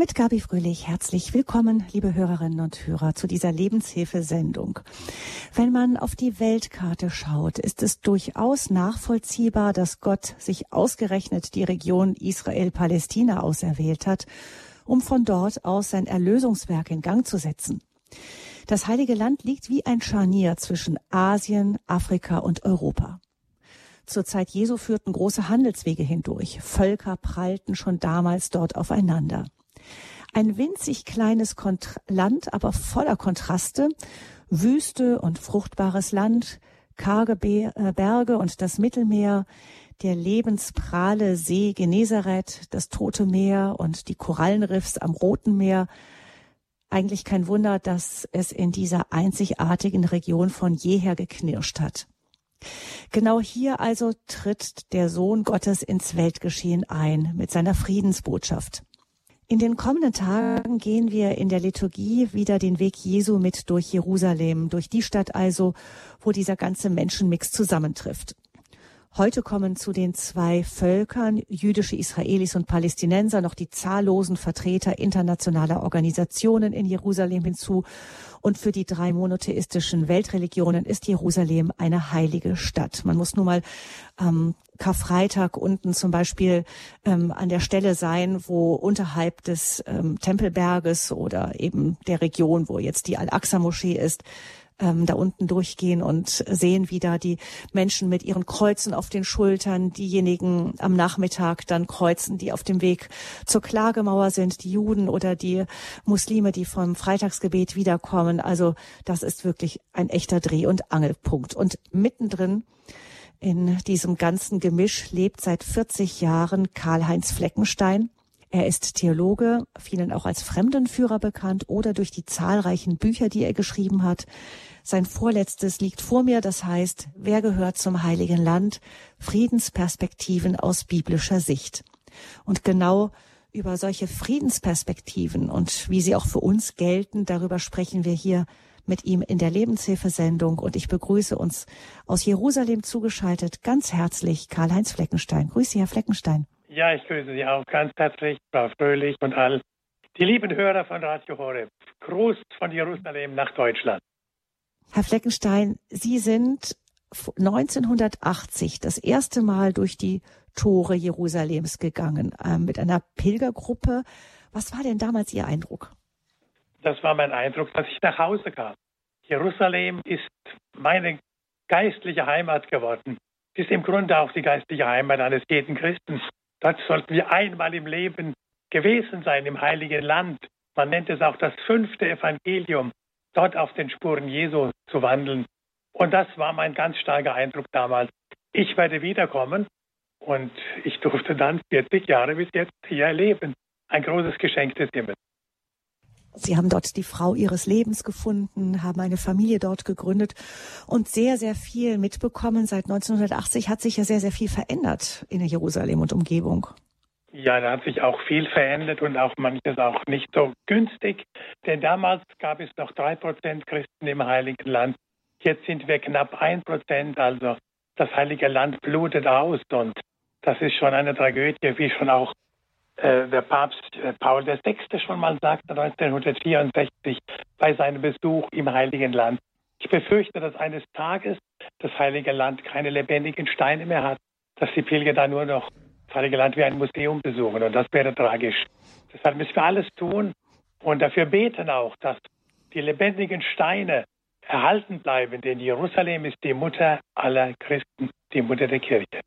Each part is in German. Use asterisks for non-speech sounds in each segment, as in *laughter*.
Mit Gabi Fröhlich herzlich willkommen, liebe Hörerinnen und Hörer, zu dieser Lebenshilfesendung. Wenn man auf die Weltkarte schaut, ist es durchaus nachvollziehbar, dass Gott sich ausgerechnet die Region Israel-Palästina auserwählt hat, um von dort aus sein Erlösungswerk in Gang zu setzen. Das Heilige Land liegt wie ein Scharnier zwischen Asien, Afrika und Europa. Zur Zeit Jesu führten große Handelswege hindurch. Völker prallten schon damals dort aufeinander. Ein winzig kleines Kont Land, aber voller Kontraste. Wüste und fruchtbares Land, karge äh, Berge und das Mittelmeer, der lebensprahle See Genezareth, das Tote Meer und die Korallenriffs am Roten Meer. Eigentlich kein Wunder, dass es in dieser einzigartigen Region von jeher geknirscht hat. Genau hier also tritt der Sohn Gottes ins Weltgeschehen ein mit seiner Friedensbotschaft. In den kommenden Tagen gehen wir in der Liturgie wieder den Weg Jesu mit durch Jerusalem, durch die Stadt also, wo dieser ganze Menschenmix zusammentrifft. Heute kommen zu den zwei Völkern, jüdische Israelis und Palästinenser, noch die zahllosen Vertreter internationaler Organisationen in Jerusalem hinzu. Und für die drei monotheistischen Weltreligionen ist Jerusalem eine heilige Stadt. Man muss nur mal ähm, Karfreitag unten zum Beispiel ähm, an der Stelle sein, wo unterhalb des ähm, Tempelberges oder eben der Region, wo jetzt die Al-Aqsa-Moschee ist, ähm, da unten durchgehen und sehen, wie da die Menschen mit ihren Kreuzen auf den Schultern, diejenigen am Nachmittag dann kreuzen, die auf dem Weg zur Klagemauer sind, die Juden oder die Muslime, die vom Freitagsgebet wiederkommen. Also das ist wirklich ein echter Dreh- und Angelpunkt. Und mittendrin in diesem ganzen Gemisch lebt seit 40 Jahren Karl-Heinz Fleckenstein. Er ist Theologe, vielen auch als Fremdenführer bekannt oder durch die zahlreichen Bücher, die er geschrieben hat. Sein vorletztes liegt vor mir, das heißt, wer gehört zum Heiligen Land? Friedensperspektiven aus biblischer Sicht. Und genau über solche Friedensperspektiven und wie sie auch für uns gelten, darüber sprechen wir hier mit ihm in der Lebenshilfesendung und ich begrüße uns aus Jerusalem zugeschaltet ganz herzlich Karl-Heinz Fleckenstein. Grüße, Herr Fleckenstein. Ja, ich grüße Sie auch ganz herzlich, Frau Fröhlich und all die lieben Hörer von Radio Horeb. Gruß von Jerusalem nach Deutschland. Herr Fleckenstein, Sie sind 1980 das erste Mal durch die Tore Jerusalems gegangen äh, mit einer Pilgergruppe. Was war denn damals Ihr Eindruck? Das war mein Eindruck, dass ich nach Hause kam. Jerusalem ist meine geistliche Heimat geworden. Ist im Grunde auch die geistliche Heimat eines jeden Christen. Dort sollten wir einmal im Leben gewesen sein, im Heiligen Land. Man nennt es auch das fünfte Evangelium dort auf den Spuren Jesu zu wandeln. Und das war mein ganz starker Eindruck damals. Ich werde wiederkommen und ich durfte dann 40 Jahre bis jetzt hier erleben. Ein großes Geschenk des Himmels. Sie haben dort die Frau Ihres Lebens gefunden, haben eine Familie dort gegründet und sehr, sehr viel mitbekommen. Seit 1980 hat sich ja sehr, sehr viel verändert in Jerusalem und Umgebung. Ja, da hat sich auch viel verändert und auch manches auch nicht so günstig. Denn damals gab es noch drei Prozent Christen im Heiligen Land. Jetzt sind wir knapp ein Prozent. Also das Heilige Land blutet aus und das ist schon eine Tragödie, wie schon auch der Papst äh, Paul VI. schon mal sagte 1964 bei seinem Besuch im Heiligen Land. Ich befürchte, dass eines Tages das Heilige Land keine lebendigen Steine mehr hat, dass die Pilger da nur noch das Heilige Land wie ein Museum besuchen und das wäre tragisch. Deshalb müssen wir alles tun und dafür beten auch, dass die lebendigen Steine erhalten bleiben, denn Jerusalem ist die Mutter aller Christen, die Mutter der Kirche.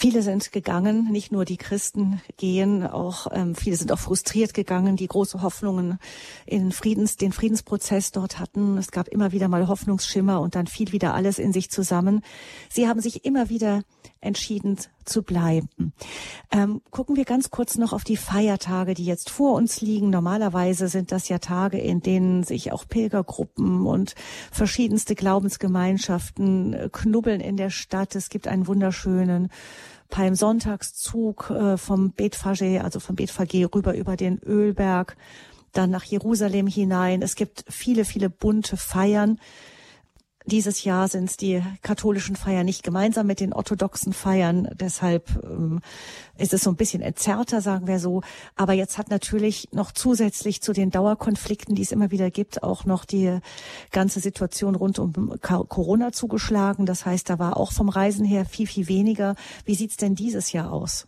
Viele sind gegangen, nicht nur die Christen gehen, auch ähm, viele sind auch frustriert gegangen, die große Hoffnungen in Friedens, den Friedensprozess dort hatten. Es gab immer wieder mal Hoffnungsschimmer und dann fiel wieder alles in sich zusammen. Sie haben sich immer wieder entschieden zu bleiben. Ähm, gucken wir ganz kurz noch auf die Feiertage, die jetzt vor uns liegen. Normalerweise sind das ja Tage, in denen sich auch Pilgergruppen und verschiedenste Glaubensgemeinschaften äh, knubbeln in der Stadt. Es gibt einen wunderschönen Palmsonntagszug äh, vom Betfage, also vom Betfage rüber über den Ölberg, dann nach Jerusalem hinein. Es gibt viele, viele bunte Feiern. Dieses Jahr sind die katholischen Feiern nicht gemeinsam mit den orthodoxen Feiern. Deshalb ähm, ist es so ein bisschen entzerrter, sagen wir so. Aber jetzt hat natürlich noch zusätzlich zu den Dauerkonflikten, die es immer wieder gibt, auch noch die ganze Situation rund um Corona zugeschlagen. Das heißt, da war auch vom Reisen her viel, viel weniger. Wie sieht's denn dieses Jahr aus?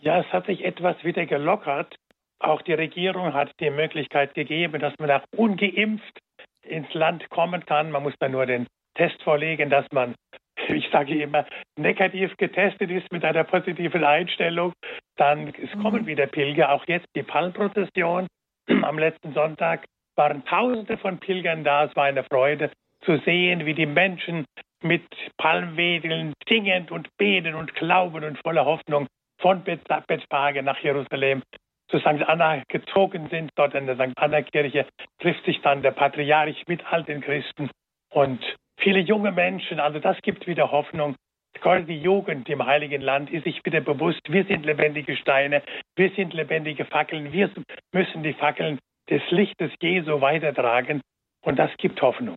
Ja, es hat sich etwas wieder gelockert. Auch die Regierung hat die Möglichkeit gegeben, dass man auch ungeimpft ins Land kommen kann. Man muss dann nur den Test vorlegen, dass man, *laughs* ich sage immer, negativ getestet ist mit einer positiven Einstellung. Dann es mhm. kommen wieder Pilger. Auch jetzt die Palmprozession *clears throat* am letzten Sonntag waren Tausende von Pilgern da. Es war eine Freude zu sehen, wie die Menschen mit Palmwedeln singend und beten und glauben und voller Hoffnung von Bethphage nach Jerusalem zu St. Anna gezogen sind. Dort in der St. Anna-Kirche trifft sich dann der Patriarch mit all den Christen und viele junge Menschen. Also das gibt wieder Hoffnung. Gerade die Jugend im Heiligen Land ist sich wieder bewusst, wir sind lebendige Steine, wir sind lebendige Fackeln, wir müssen die Fackeln des Lichtes Jesu weitertragen und das gibt Hoffnung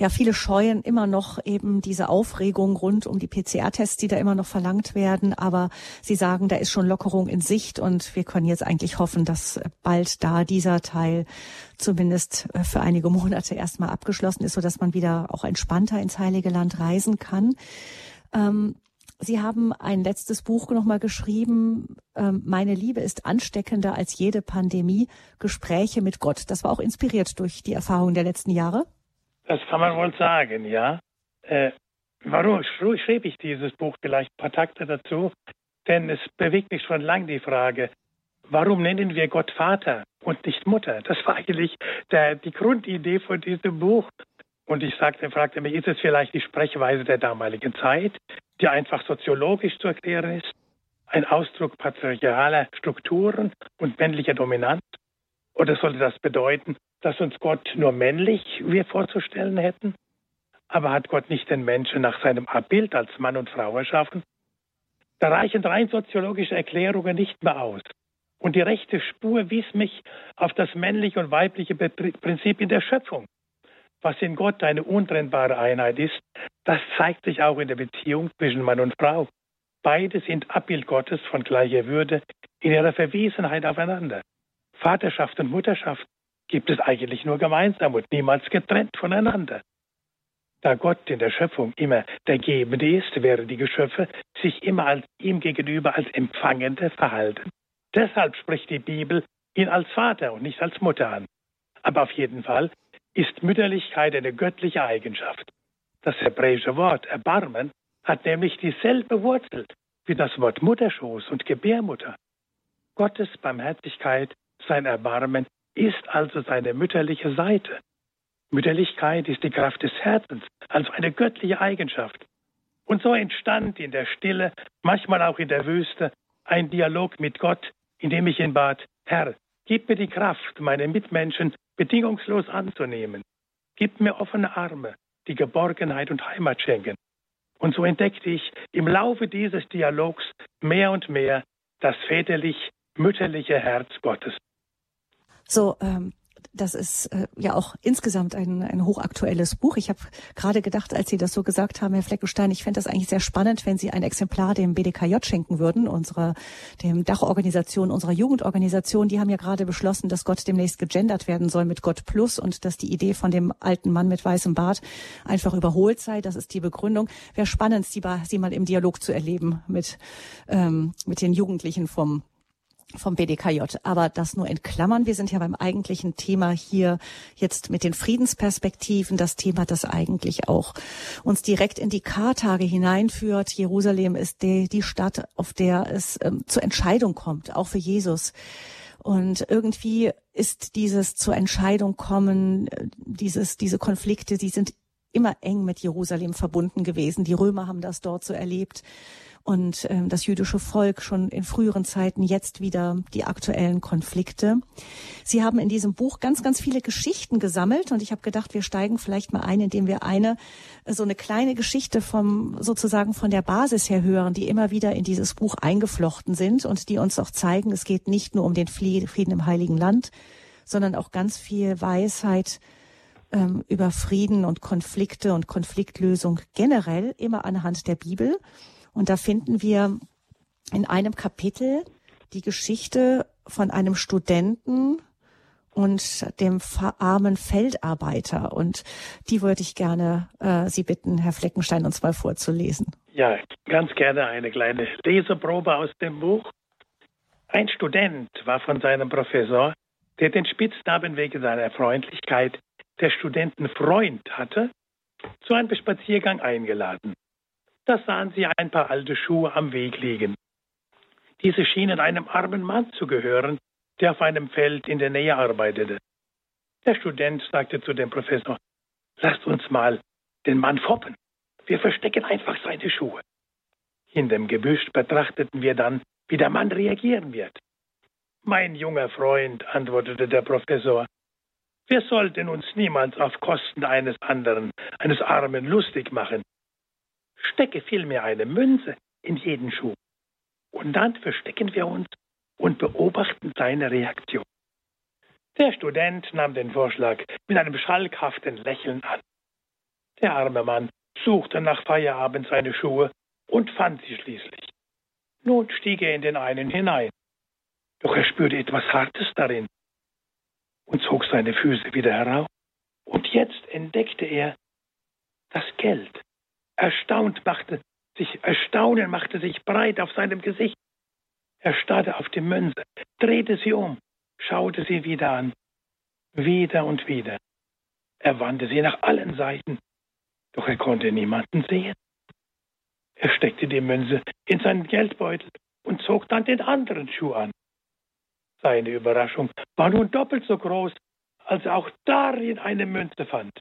ja, viele scheuen immer noch eben diese Aufregung rund um die PCR-Tests, die da immer noch verlangt werden. Aber sie sagen, da ist schon Lockerung in Sicht und wir können jetzt eigentlich hoffen, dass bald da dieser Teil zumindest äh, für einige Monate erstmal abgeschlossen ist, sodass man wieder auch entspannter ins Heilige Land reisen kann. Ähm, Sie haben ein letztes Buch nochmal geschrieben, ähm, Meine Liebe ist ansteckender als jede Pandemie, Gespräche mit Gott. Das war auch inspiriert durch die Erfahrungen der letzten Jahre. Das kann man wohl sagen, ja. Äh, warum schrieb ich dieses Buch? Vielleicht ein paar Takte dazu. Denn es bewegt mich schon lange die Frage, warum nennen wir Gott Vater und nicht Mutter? Das war eigentlich der, die Grundidee von diesem Buch. Und ich sagte, fragte mich, ist es vielleicht die Sprechweise der damaligen Zeit, die einfach soziologisch zu erklären ist? Ein Ausdruck patriarchaler Strukturen und männlicher Dominanz? Oder sollte das bedeuten, dass uns Gott nur männlich wir vorzustellen hätten? Aber hat Gott nicht den Menschen nach seinem Abbild als Mann und Frau erschaffen? Da reichen rein soziologische Erklärungen nicht mehr aus. Und die rechte Spur wies mich auf das männliche und weibliche Prinzip in der Schöpfung. Was in Gott eine untrennbare Einheit ist, das zeigt sich auch in der Beziehung zwischen Mann und Frau. Beide sind Abbild Gottes von gleicher Würde in ihrer Verwiesenheit aufeinander. Vaterschaft und Mutterschaft gibt es eigentlich nur gemeinsam und niemals getrennt voneinander. Da Gott in der Schöpfung immer der Gebende ist, wären die Geschöpfe sich immer als ihm gegenüber als Empfangende verhalten. Deshalb spricht die Bibel ihn als Vater und nicht als Mutter an. Aber auf jeden Fall ist Mütterlichkeit eine göttliche Eigenschaft. Das hebräische Wort Erbarmen hat nämlich dieselbe Wurzel wie das Wort Mutterschoß und Gebärmutter. Gottes Barmherzigkeit sein Erbarmen ist also seine mütterliche Seite. Mütterlichkeit ist die Kraft des Herzens, also eine göttliche Eigenschaft. Und so entstand in der Stille, manchmal auch in der Wüste, ein Dialog mit Gott, in dem ich ihn bat, Herr, gib mir die Kraft, meine Mitmenschen bedingungslos anzunehmen. Gib mir offene Arme, die Geborgenheit und Heimat schenken. Und so entdeckte ich im Laufe dieses Dialogs mehr und mehr das väterlich-mütterliche Herz Gottes. So, ähm, das ist äh, ja auch insgesamt ein, ein hochaktuelles Buch. Ich habe gerade gedacht, als Sie das so gesagt haben, Herr Fleckenstein, ich fände das eigentlich sehr spannend, wenn Sie ein Exemplar dem BDKJ schenken würden, unserer, dem Dachorganisation, unserer Jugendorganisation. Die haben ja gerade beschlossen, dass Gott demnächst gegendert werden soll mit Gott Plus und dass die Idee von dem alten Mann mit weißem Bart einfach überholt sei. Das ist die Begründung. Wäre spannend, Sie, Sie mal im Dialog zu erleben mit, ähm, mit den Jugendlichen vom vom BDKJ. Aber das nur in Klammern. Wir sind ja beim eigentlichen Thema hier jetzt mit den Friedensperspektiven. Das Thema, das eigentlich auch uns direkt in die Kartage hineinführt. Jerusalem ist die, die Stadt, auf der es ähm, zur Entscheidung kommt, auch für Jesus. Und irgendwie ist dieses zur Entscheidung kommen, äh, dieses, diese Konflikte, die sind immer eng mit Jerusalem verbunden gewesen. Die Römer haben das dort so erlebt und ähm, das jüdische Volk schon in früheren Zeiten, jetzt wieder die aktuellen Konflikte. Sie haben in diesem Buch ganz, ganz viele Geschichten gesammelt und ich habe gedacht, wir steigen vielleicht mal ein, indem wir eine so eine kleine Geschichte vom sozusagen von der Basis her hören, die immer wieder in dieses Buch eingeflochten sind und die uns auch zeigen, es geht nicht nur um den Frieden im Heiligen Land, sondern auch ganz viel Weisheit ähm, über Frieden und Konflikte und Konfliktlösung generell immer anhand der Bibel. Und da finden wir in einem Kapitel die Geschichte von einem Studenten und dem armen Feldarbeiter. Und die würde ich gerne äh, Sie bitten, Herr Fleckenstein, uns mal vorzulesen. Ja, ganz gerne eine kleine Leseprobe aus dem Buch. Ein Student war von seinem Professor, der den Spitznamen wegen seiner Freundlichkeit der Studentenfreund hatte, zu einem Spaziergang eingeladen. Da sahen sie ein paar alte Schuhe am Weg liegen. Diese schienen einem armen Mann zu gehören, der auf einem Feld in der Nähe arbeitete. Der Student sagte zu dem Professor, lasst uns mal den Mann foppen. Wir verstecken einfach seine Schuhe. In dem Gebüsch betrachteten wir dann, wie der Mann reagieren wird. Mein junger Freund, antwortete der Professor, wir sollten uns niemals auf Kosten eines anderen, eines Armen lustig machen. Stecke vielmehr eine Münze in jeden Schuh. Und dann verstecken wir uns und beobachten seine Reaktion. Der Student nahm den Vorschlag mit einem schalkhaften Lächeln an. Der arme Mann suchte nach Feierabend seine Schuhe und fand sie schließlich. Nun stieg er in den einen hinein. Doch er spürte etwas Hartes darin und zog seine Füße wieder heraus. Und jetzt entdeckte er das Geld. Erstaunt machte sich, Erstaunen machte sich breit auf seinem Gesicht. Er starrte auf die Münze, drehte sie um, schaute sie wieder an. Wieder und wieder. Er wandte sie nach allen Seiten, doch er konnte niemanden sehen. Er steckte die Münze in seinen Geldbeutel und zog dann den anderen Schuh an. Seine Überraschung war nun doppelt so groß, als er auch darin eine Münze fand.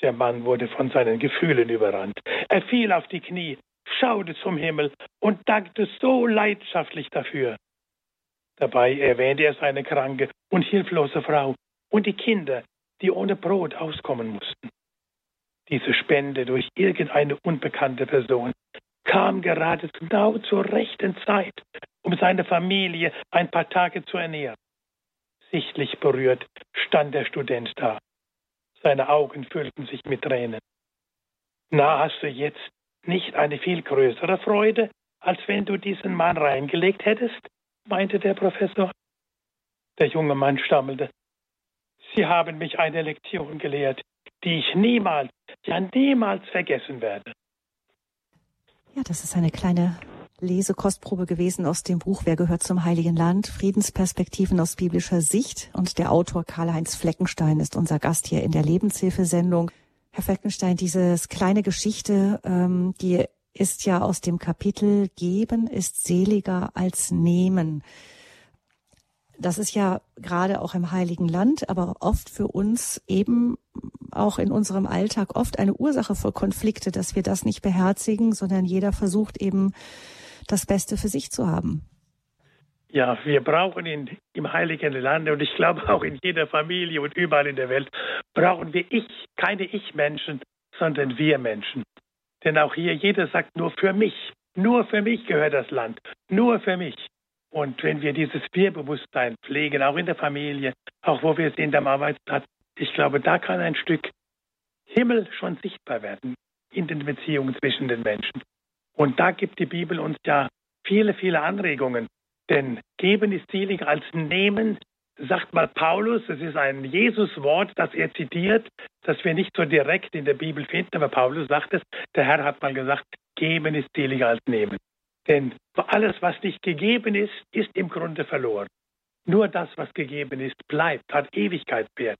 Der Mann wurde von seinen Gefühlen überrannt. Er fiel auf die Knie, schaute zum Himmel und dankte so leidenschaftlich dafür. Dabei erwähnte er seine kranke und hilflose Frau und die Kinder, die ohne Brot auskommen mussten. Diese Spende durch irgendeine unbekannte Person kam gerade genau zur rechten Zeit, um seine Familie ein paar Tage zu ernähren. Sichtlich berührt stand der Student da. Seine Augen füllten sich mit Tränen. Na, hast du jetzt nicht eine viel größere Freude, als wenn du diesen Mann reingelegt hättest? meinte der Professor. Der junge Mann stammelte. Sie haben mich eine Lektion gelehrt, die ich niemals, ja niemals vergessen werde. Ja, das ist eine kleine Lesekostprobe gewesen aus dem Buch Wer gehört zum Heiligen Land? Friedensperspektiven aus biblischer Sicht. Und der Autor Karl-Heinz Fleckenstein ist unser Gast hier in der Lebenshilfesendung. Herr Fleckenstein, dieses kleine Geschichte, ähm, die ist ja aus dem Kapitel Geben ist seliger als Nehmen. Das ist ja gerade auch im Heiligen Land, aber oft für uns eben auch in unserem Alltag oft eine Ursache für Konflikte, dass wir das nicht beherzigen, sondern jeder versucht eben das Beste für sich zu haben. Ja, wir brauchen in, im Heiligen Lande und ich glaube auch in jeder Familie und überall in der Welt brauchen wir Ich, keine Ich-Menschen, sondern wir Menschen. Denn auch hier jeder sagt nur für mich, nur für mich gehört das Land, nur für mich. Und wenn wir dieses Wir-Bewusstsein pflegen, auch in der Familie, auch wo wir sind am Arbeitsplatz, ich glaube, da kann ein Stück Himmel schon sichtbar werden in den Beziehungen zwischen den Menschen. Und da gibt die Bibel uns ja viele, viele Anregungen. Denn geben ist seliger als nehmen, sagt mal Paulus. Es ist ein Jesus-Wort, das er zitiert, das wir nicht so direkt in der Bibel finden, aber Paulus sagt es. Der Herr hat mal gesagt, geben ist seliger als nehmen. Denn alles, was nicht gegeben ist, ist im Grunde verloren. Nur das, was gegeben ist, bleibt, hat Ewigkeitswert.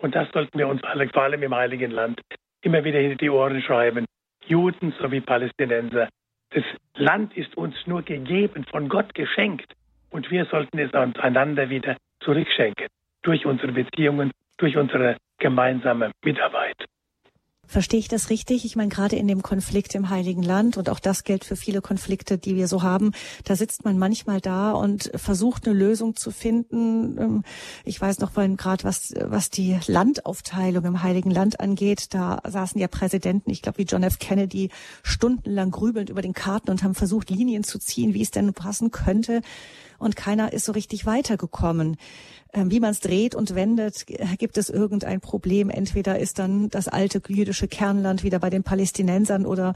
Und das sollten wir uns alle, vor allem im Heiligen Land, immer wieder hinter die Ohren schreiben. Juden sowie Palästinenser. Das Land ist uns nur gegeben, von Gott geschenkt. Und wir sollten es uns einander wieder zurückschenken. Durch unsere Beziehungen, durch unsere gemeinsame Mitarbeit. Verstehe ich das richtig? Ich meine, gerade in dem Konflikt im Heiligen Land und auch das gilt für viele Konflikte, die wir so haben, da sitzt man manchmal da und versucht eine Lösung zu finden. Ähm, ich weiß noch vorhin gerade, was, was die Landaufteilung im Heiligen Land angeht, da saßen ja Präsidenten, ich glaube wie John F. Kennedy, stundenlang grübelnd über den Karten und haben versucht, Linien zu ziehen, wie es denn passen könnte. Und keiner ist so richtig weitergekommen. Ähm, wie man es dreht und wendet, gibt es irgendein Problem. Entweder ist dann das alte jüdische Kernland wieder bei den Palästinensern oder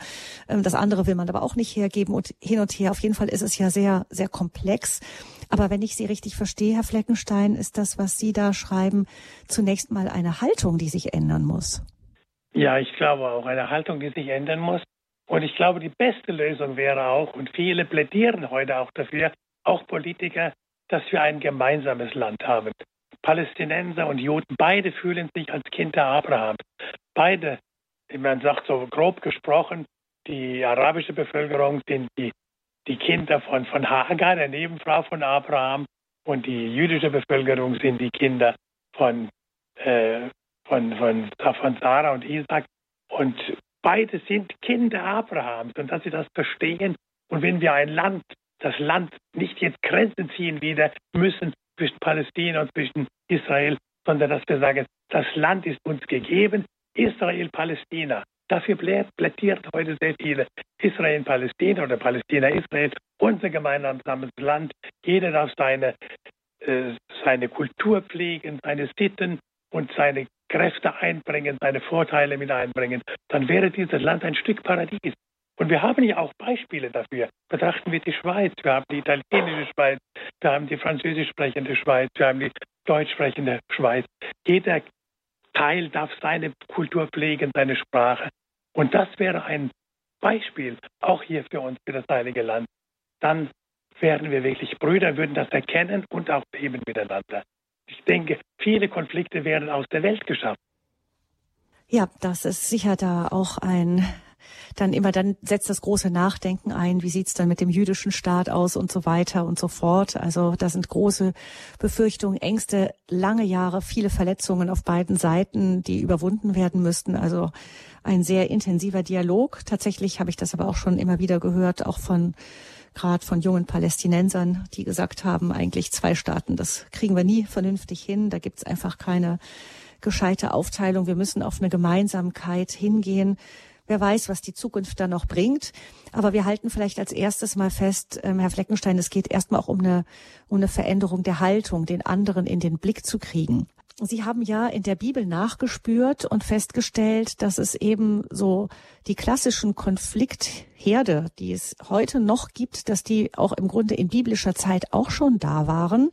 ähm, das andere will man aber auch nicht hergeben und hin und her. Auf jeden Fall ist es ja sehr, sehr komplex. Aber wenn ich Sie richtig verstehe, Herr Fleckenstein, ist das, was Sie da schreiben, zunächst mal eine Haltung, die sich ändern muss. Ja, ich glaube auch eine Haltung, die sich ändern muss. Und ich glaube, die beste Lösung wäre auch, und viele plädieren heute auch dafür, auch Politiker, dass wir ein gemeinsames Land haben. Palästinenser und Juden, beide fühlen sich als Kinder Abrahams. Beide, man sagt so grob gesprochen, die arabische Bevölkerung sind die, die Kinder von, von Hagar, der Nebenfrau von Abraham, und die jüdische Bevölkerung sind die Kinder von, äh, von, von, von Sarah und Isaac. Und beide sind Kinder Abrahams. Und dass sie das verstehen. Und wenn wir ein Land das Land nicht jetzt Grenzen ziehen wieder müssen zwischen Palästina und zwischen Israel, sondern dass wir sagen, das Land ist uns gegeben, Israel, Palästina. Dafür plädiert heute sehr viele Israel, Palästina oder Palästina, Israel, unser gemeinsames Land. Jeder darf seine, äh, seine Kultur pflegen, seine Sitten und seine Kräfte einbringen, seine Vorteile mit einbringen. Dann wäre dieses Land ein Stück Paradies. Und wir haben ja auch Beispiele dafür. Betrachten wir die Schweiz, wir haben die italienische Schweiz, wir haben die französisch sprechende Schweiz, wir haben die deutsch sprechende Schweiz. Jeder Teil darf seine Kultur pflegen, seine Sprache. Und das wäre ein Beispiel, auch hier für uns, für das Heilige Land. Dann wären wir wirklich Brüder, würden das erkennen und auch leben miteinander. Ich denke, viele Konflikte werden aus der Welt geschaffen. Ja, das ist sicher da auch ein dann immer dann setzt das große Nachdenken ein, wie sieht's dann mit dem jüdischen Staat aus und so weiter und so fort. Also da sind große Befürchtungen, Ängste, lange Jahre, viele Verletzungen auf beiden Seiten, die überwunden werden müssten. Also ein sehr intensiver Dialog. Tatsächlich habe ich das aber auch schon immer wieder gehört, auch von gerade von jungen Palästinensern, die gesagt haben, eigentlich zwei Staaten, das kriegen wir nie vernünftig hin. Da gibt's einfach keine gescheite Aufteilung. Wir müssen auf eine Gemeinsamkeit hingehen. Wer weiß, was die Zukunft da noch bringt. Aber wir halten vielleicht als erstes mal fest, ähm, Herr Fleckenstein, es geht erstmal auch um eine, um eine Veränderung der Haltung, den anderen in den Blick zu kriegen. Sie haben ja in der Bibel nachgespürt und festgestellt, dass es eben so die klassischen Konfliktherde, die es heute noch gibt, dass die auch im Grunde in biblischer Zeit auch schon da waren.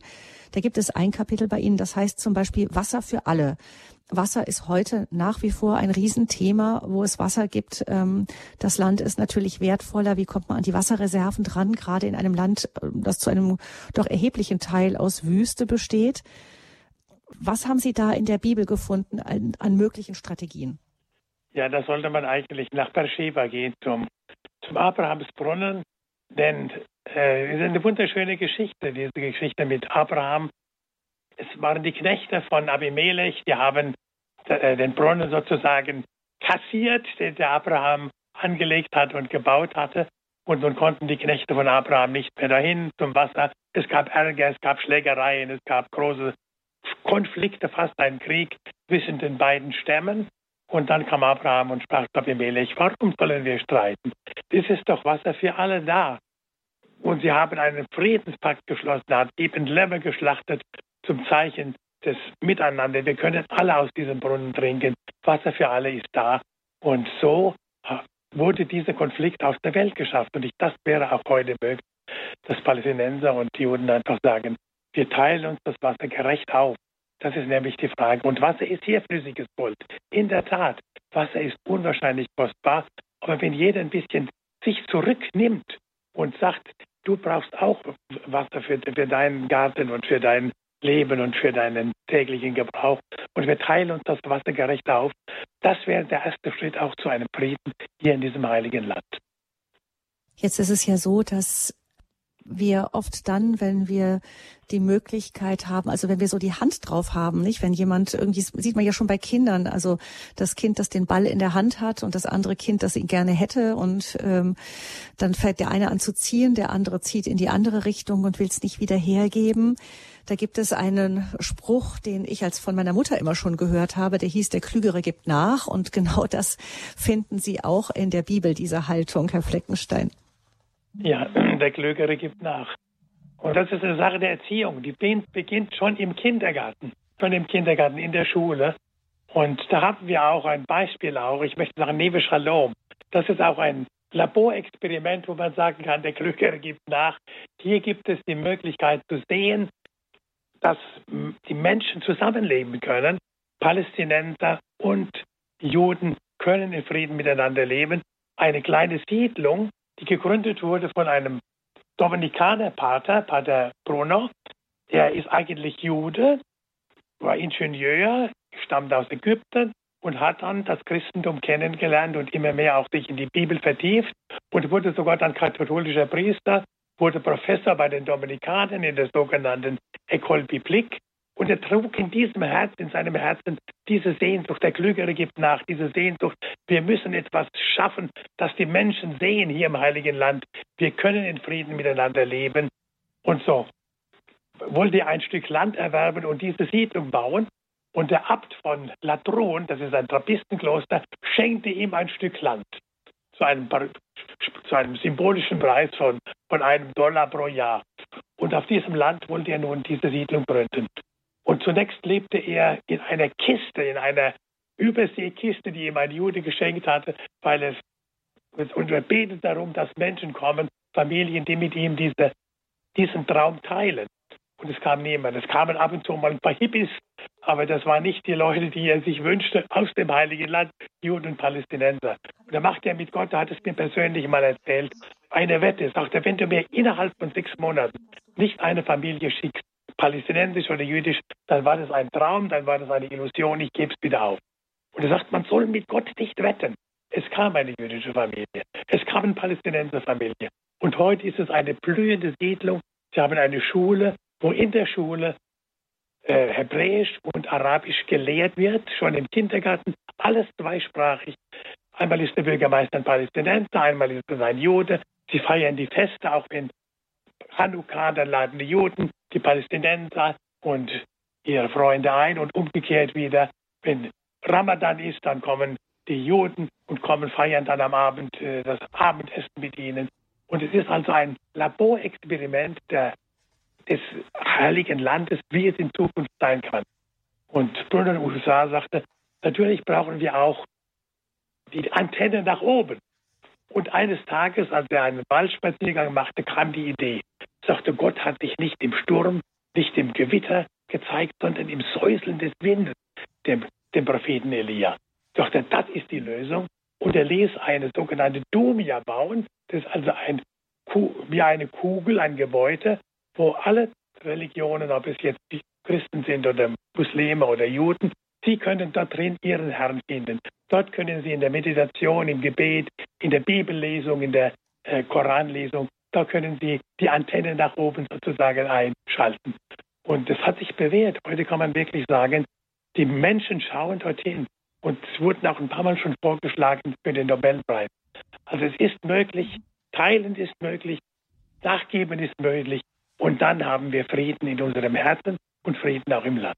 Da gibt es ein Kapitel bei Ihnen, das heißt zum Beispiel Wasser für alle. Wasser ist heute nach wie vor ein Riesenthema, wo es Wasser gibt. Ähm, das Land ist natürlich wertvoller. Wie kommt man an die Wasserreserven dran, gerade in einem Land, äh, das zu einem doch erheblichen Teil aus Wüste besteht? Was haben Sie da in der Bibel gefunden an, an möglichen Strategien? Ja, da sollte man eigentlich nach Beersheba gehen zum, zum Abrahamsbrunnen, denn äh, es ist eine wunderschöne Geschichte, diese Geschichte mit Abraham es waren die Knechte von Abimelech, die haben den Brunnen sozusagen kassiert, den der Abraham angelegt hat und gebaut hatte. Und nun konnten die Knechte von Abraham nicht mehr dahin zum Wasser. Es gab Ärger, es gab Schlägereien, es gab große Konflikte, fast ein Krieg zwischen den beiden Stämmen. Und dann kam Abraham und sprach zu Abimelech, warum sollen wir streiten? Es ist doch Wasser für alle da. Und sie haben einen Friedenspakt geschlossen, hat eben Lämmer geschlachtet zum Zeichen des Miteinander. Wir können alle aus diesem Brunnen trinken. Wasser für alle ist da. Und so wurde dieser Konflikt aus der Welt geschafft. Und ich, das wäre auch heute möglich, dass Palästinenser und die Juden einfach sagen, wir teilen uns das Wasser gerecht auf. Das ist nämlich die Frage. Und Wasser ist hier flüssiges Gold. In der Tat, Wasser ist unwahrscheinlich kostbar. Aber wenn jeder ein bisschen sich zurücknimmt und sagt, du brauchst auch Wasser für, für deinen Garten und für dein Leben und für deinen täglichen Gebrauch. Und wir teilen uns das Wasser gerecht auf. Das wäre der erste Schritt auch zu einem Frieden hier in diesem heiligen Land. Jetzt ist es ja so, dass wir oft dann, wenn wir die Möglichkeit haben, also wenn wir so die Hand drauf haben, nicht? Wenn jemand irgendwie, sieht man ja schon bei Kindern, also das Kind, das den Ball in der Hand hat und das andere Kind, das ihn gerne hätte und ähm, dann fällt der eine an zu ziehen, der andere zieht in die andere Richtung und will es nicht wieder hergeben. Da gibt es einen Spruch, den ich als von meiner Mutter immer schon gehört habe, der hieß, der Klügere gibt nach und genau das finden Sie auch in der Bibel, diese Haltung, Herr Fleckenstein. Ja, *clears throat* der Klügere gibt nach. Und das ist eine Sache der Erziehung. Die beginnt schon im Kindergarten, schon im Kindergarten, in der Schule. Und da haben wir auch ein Beispiel auch, ich möchte sagen, Neve Shalom. Das ist auch ein Laborexperiment, wo man sagen kann, der Klügere gibt nach. Hier gibt es die Möglichkeit zu sehen, dass die Menschen zusammenleben können. Palästinenser und Juden können in Frieden miteinander leben. Eine kleine Siedlung, die gegründet wurde von einem Dominikanerpater, Pater Bruno. Er ist eigentlich Jude, war Ingenieur, stammt aus Ägypten und hat dann das Christentum kennengelernt und immer mehr auch sich in die Bibel vertieft und wurde sogar dann katholischer Priester, wurde Professor bei den Dominikanern in der sogenannten École Biblique und er trug in diesem Herz, in seinem Herzen, diese Sehnsucht. Der Klügere gibt nach, diese Sehnsucht. Wir müssen etwas schaffen, dass die Menschen sehen hier im Heiligen Land. Wir können in Frieden miteinander leben. Und so wollte er ein Stück Land erwerben und diese Siedlung bauen. Und der Abt von Latron, das ist ein Trappistenkloster, schenkte ihm ein Stück Land zu einem, zu einem symbolischen Preis von, von einem Dollar pro Jahr. Und auf diesem Land wollte er nun diese Siedlung gründen. Und zunächst lebte er in einer Kiste, in einer Überseekiste, die ihm ein Jude geschenkt hatte, weil es und er betet darum, dass Menschen kommen, Familien, die mit ihm diese, diesen Traum teilen. Und es kam niemand. Es kamen ab und zu mal ein paar Hippies, aber das waren nicht die Leute, die er sich wünschte aus dem Heiligen Land, Juden und Palästinenser. Und da macht er mit Gott, er hat es mir persönlich mal erzählt, eine Wette. Sagt er, wenn du mir innerhalb von sechs Monaten nicht eine Familie schickst, palästinensisch oder jüdisch, dann war das ein Traum, dann war das eine Illusion, ich gebe es wieder auf. Und er sagt, man soll mit Gott nicht wetten. Es kam eine jüdische Familie, es kam eine Palästinenserfamilie. Und heute ist es eine blühende Siedlung. Sie haben eine Schule, wo in der Schule äh, Hebräisch und Arabisch gelehrt wird, schon im Kindergarten, alles zweisprachig. Einmal ist der Bürgermeister ein Palästinenser, einmal ist es ein Jude. Sie feiern die Feste, auch wenn Hanukkah, dann laden die Juden, die Palästinenser und ihre Freunde ein und umgekehrt wieder. Wenn Ramadan ist, dann kommen die Juden und kommen feiern dann am Abend äh, das Abendessen mit ihnen. Und es ist also ein Laborexperiment der des Heiligen Landes, wie es in Zukunft sein kann. Und Bruno USA sagte, natürlich brauchen wir auch die Antenne nach oben. Und eines Tages, als er einen Waldspaziergang machte, kam die Idee. Er sagte, Gott hat sich nicht im Sturm, nicht im Gewitter gezeigt, sondern im Säuseln des Windes, dem, dem Propheten Elia. Er sagte, das ist die Lösung. Und er ließ eine sogenannte Domia bauen. Das ist also ein, wie eine Kugel, ein Gebäude, wo alle Religionen, ob es jetzt die Christen sind oder Muslime oder Juden, sie können dort drin ihren Herrn finden. Dort können sie in der Meditation, im Gebet, in der Bibellesung, in der äh, Koranlesung, da können sie die Antenne nach oben sozusagen einschalten. Und das hat sich bewährt. Heute kann man wirklich sagen, die Menschen schauen dorthin. Und es wurden auch ein paar Mal schon vorgeschlagen für den Nobelpreis. Also es ist möglich, teilen ist möglich, nachgeben ist möglich. Und dann haben wir Frieden in unserem Herzen und Frieden auch im Land.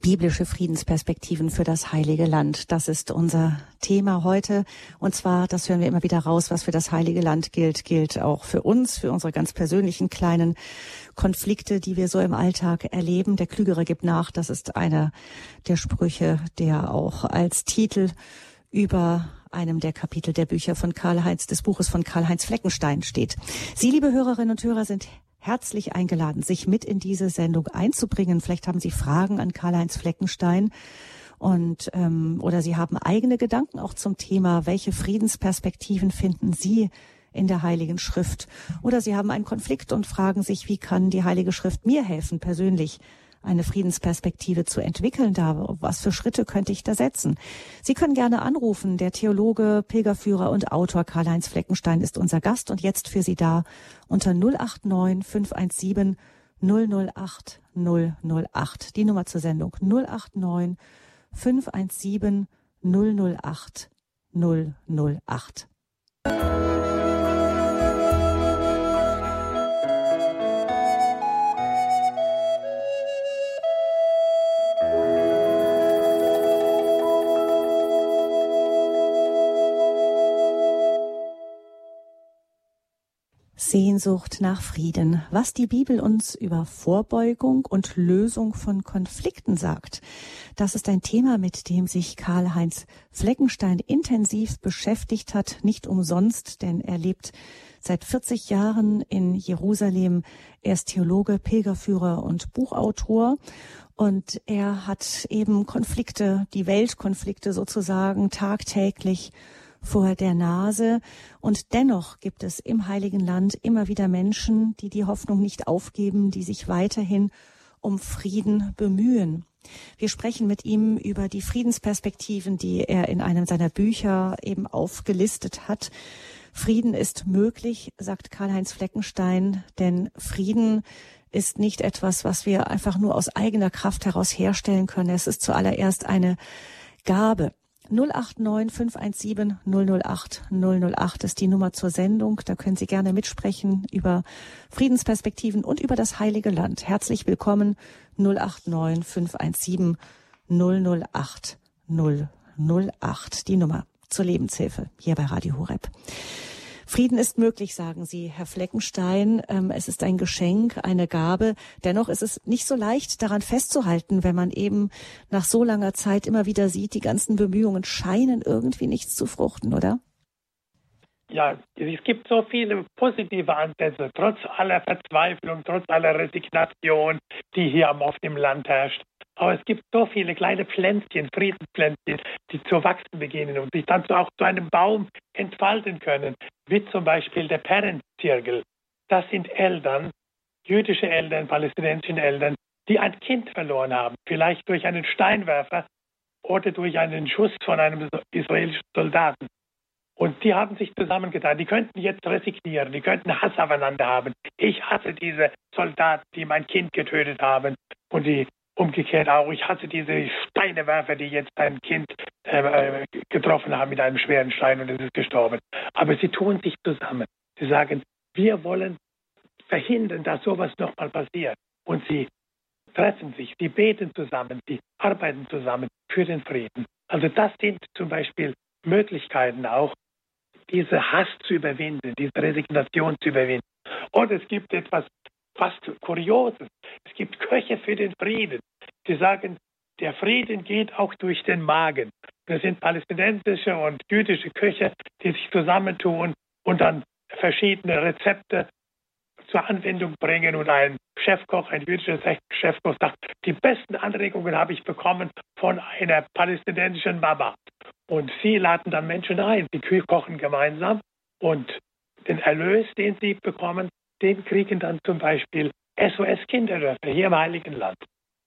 Biblische Friedensperspektiven für das Heilige Land. Das ist unser Thema heute. Und zwar, das hören wir immer wieder raus, was für das Heilige Land gilt, gilt auch für uns, für unsere ganz persönlichen kleinen Konflikte, die wir so im Alltag erleben. Der Klügere gibt nach. Das ist einer der Sprüche, der auch als Titel über einem der Kapitel der Bücher von Karl-Heinz, des Buches von Karl-Heinz Fleckenstein steht. Sie, liebe Hörerinnen und Hörer, sind herzlich eingeladen, sich mit in diese Sendung einzubringen. Vielleicht haben Sie Fragen an Karl-Heinz Fleckenstein und ähm, oder Sie haben eigene Gedanken auch zum Thema, welche Friedensperspektiven finden Sie in der Heiligen Schrift? Oder Sie haben einen Konflikt und fragen sich, wie kann die Heilige Schrift mir helfen persönlich? Eine Friedensperspektive zu entwickeln da? Was für Schritte könnte ich da setzen? Sie können gerne anrufen. Der Theologe, Pilgerführer und Autor Karl-Heinz Fleckenstein ist unser Gast und jetzt für Sie da unter 089 517 008 008. Die Nummer zur Sendung 089 517 008 008. Sehnsucht nach Frieden, was die Bibel uns über Vorbeugung und Lösung von Konflikten sagt. Das ist ein Thema, mit dem sich Karl-Heinz Fleckenstein intensiv beschäftigt hat, nicht umsonst, denn er lebt seit 40 Jahren in Jerusalem. Er ist Theologe, Pilgerführer und Buchautor. Und er hat eben Konflikte, die Weltkonflikte sozusagen tagtäglich vor der Nase. Und dennoch gibt es im Heiligen Land immer wieder Menschen, die die Hoffnung nicht aufgeben, die sich weiterhin um Frieden bemühen. Wir sprechen mit ihm über die Friedensperspektiven, die er in einem seiner Bücher eben aufgelistet hat. Frieden ist möglich, sagt Karl-Heinz Fleckenstein, denn Frieden ist nicht etwas, was wir einfach nur aus eigener Kraft heraus herstellen können. Es ist zuallererst eine Gabe. 089 517 008 008 ist die Nummer zur Sendung. Da können Sie gerne mitsprechen über Friedensperspektiven und über das Heilige Land. Herzlich willkommen 089 517 008 008, die Nummer zur Lebenshilfe hier bei Radio Horeb. Frieden ist möglich, sagen Sie, Herr Fleckenstein. Ähm, es ist ein Geschenk, eine Gabe. Dennoch ist es nicht so leicht, daran festzuhalten, wenn man eben nach so langer Zeit immer wieder sieht, die ganzen Bemühungen scheinen irgendwie nichts zu fruchten, oder? Ja, es gibt so viele positive Ansätze, trotz aller Verzweiflung, trotz aller Resignation, die hier auf dem Land herrscht. Aber es gibt so viele kleine Pflänzchen, Friedenspflänzchen, die zu wachsen beginnen und sich dann auch zu einem Baum entfalten können, wie zum Beispiel der Parent-Zirkel. Das sind Eltern, jüdische Eltern, palästinensische Eltern, die ein Kind verloren haben, vielleicht durch einen Steinwerfer oder durch einen Schuss von einem israelischen Soldaten. Und die haben sich zusammengetan. Die könnten jetzt resignieren, die könnten Hass aufeinander haben. Ich hasse diese Soldaten, die mein Kind getötet haben. Und die Umgekehrt auch, ich hatte diese Steinewerfer, die jetzt ein Kind äh, äh, getroffen haben mit einem schweren Stein und es ist gestorben. Aber sie tun sich zusammen. Sie sagen, wir wollen verhindern, dass sowas nochmal passiert. Und sie treffen sich, sie beten zusammen, sie arbeiten zusammen für den Frieden. Also das sind zum Beispiel Möglichkeiten auch, diese Hass zu überwinden, diese Resignation zu überwinden. Und es gibt etwas fast Kurioses. Es gibt Köche für den Frieden, die sagen, der Frieden geht auch durch den Magen. Das sind palästinensische und jüdische Köche, die sich zusammentun und dann verschiedene Rezepte zur Anwendung bringen. Und ein Chefkoch, ein jüdischer Chefkoch sagt, die besten Anregungen habe ich bekommen von einer palästinensischen Mama. Und sie laden dann Menschen ein, die kochen gemeinsam und den Erlös, den sie bekommen, den kriegen dann zum Beispiel SOS Kinderdörfer hier im Heiligen Land.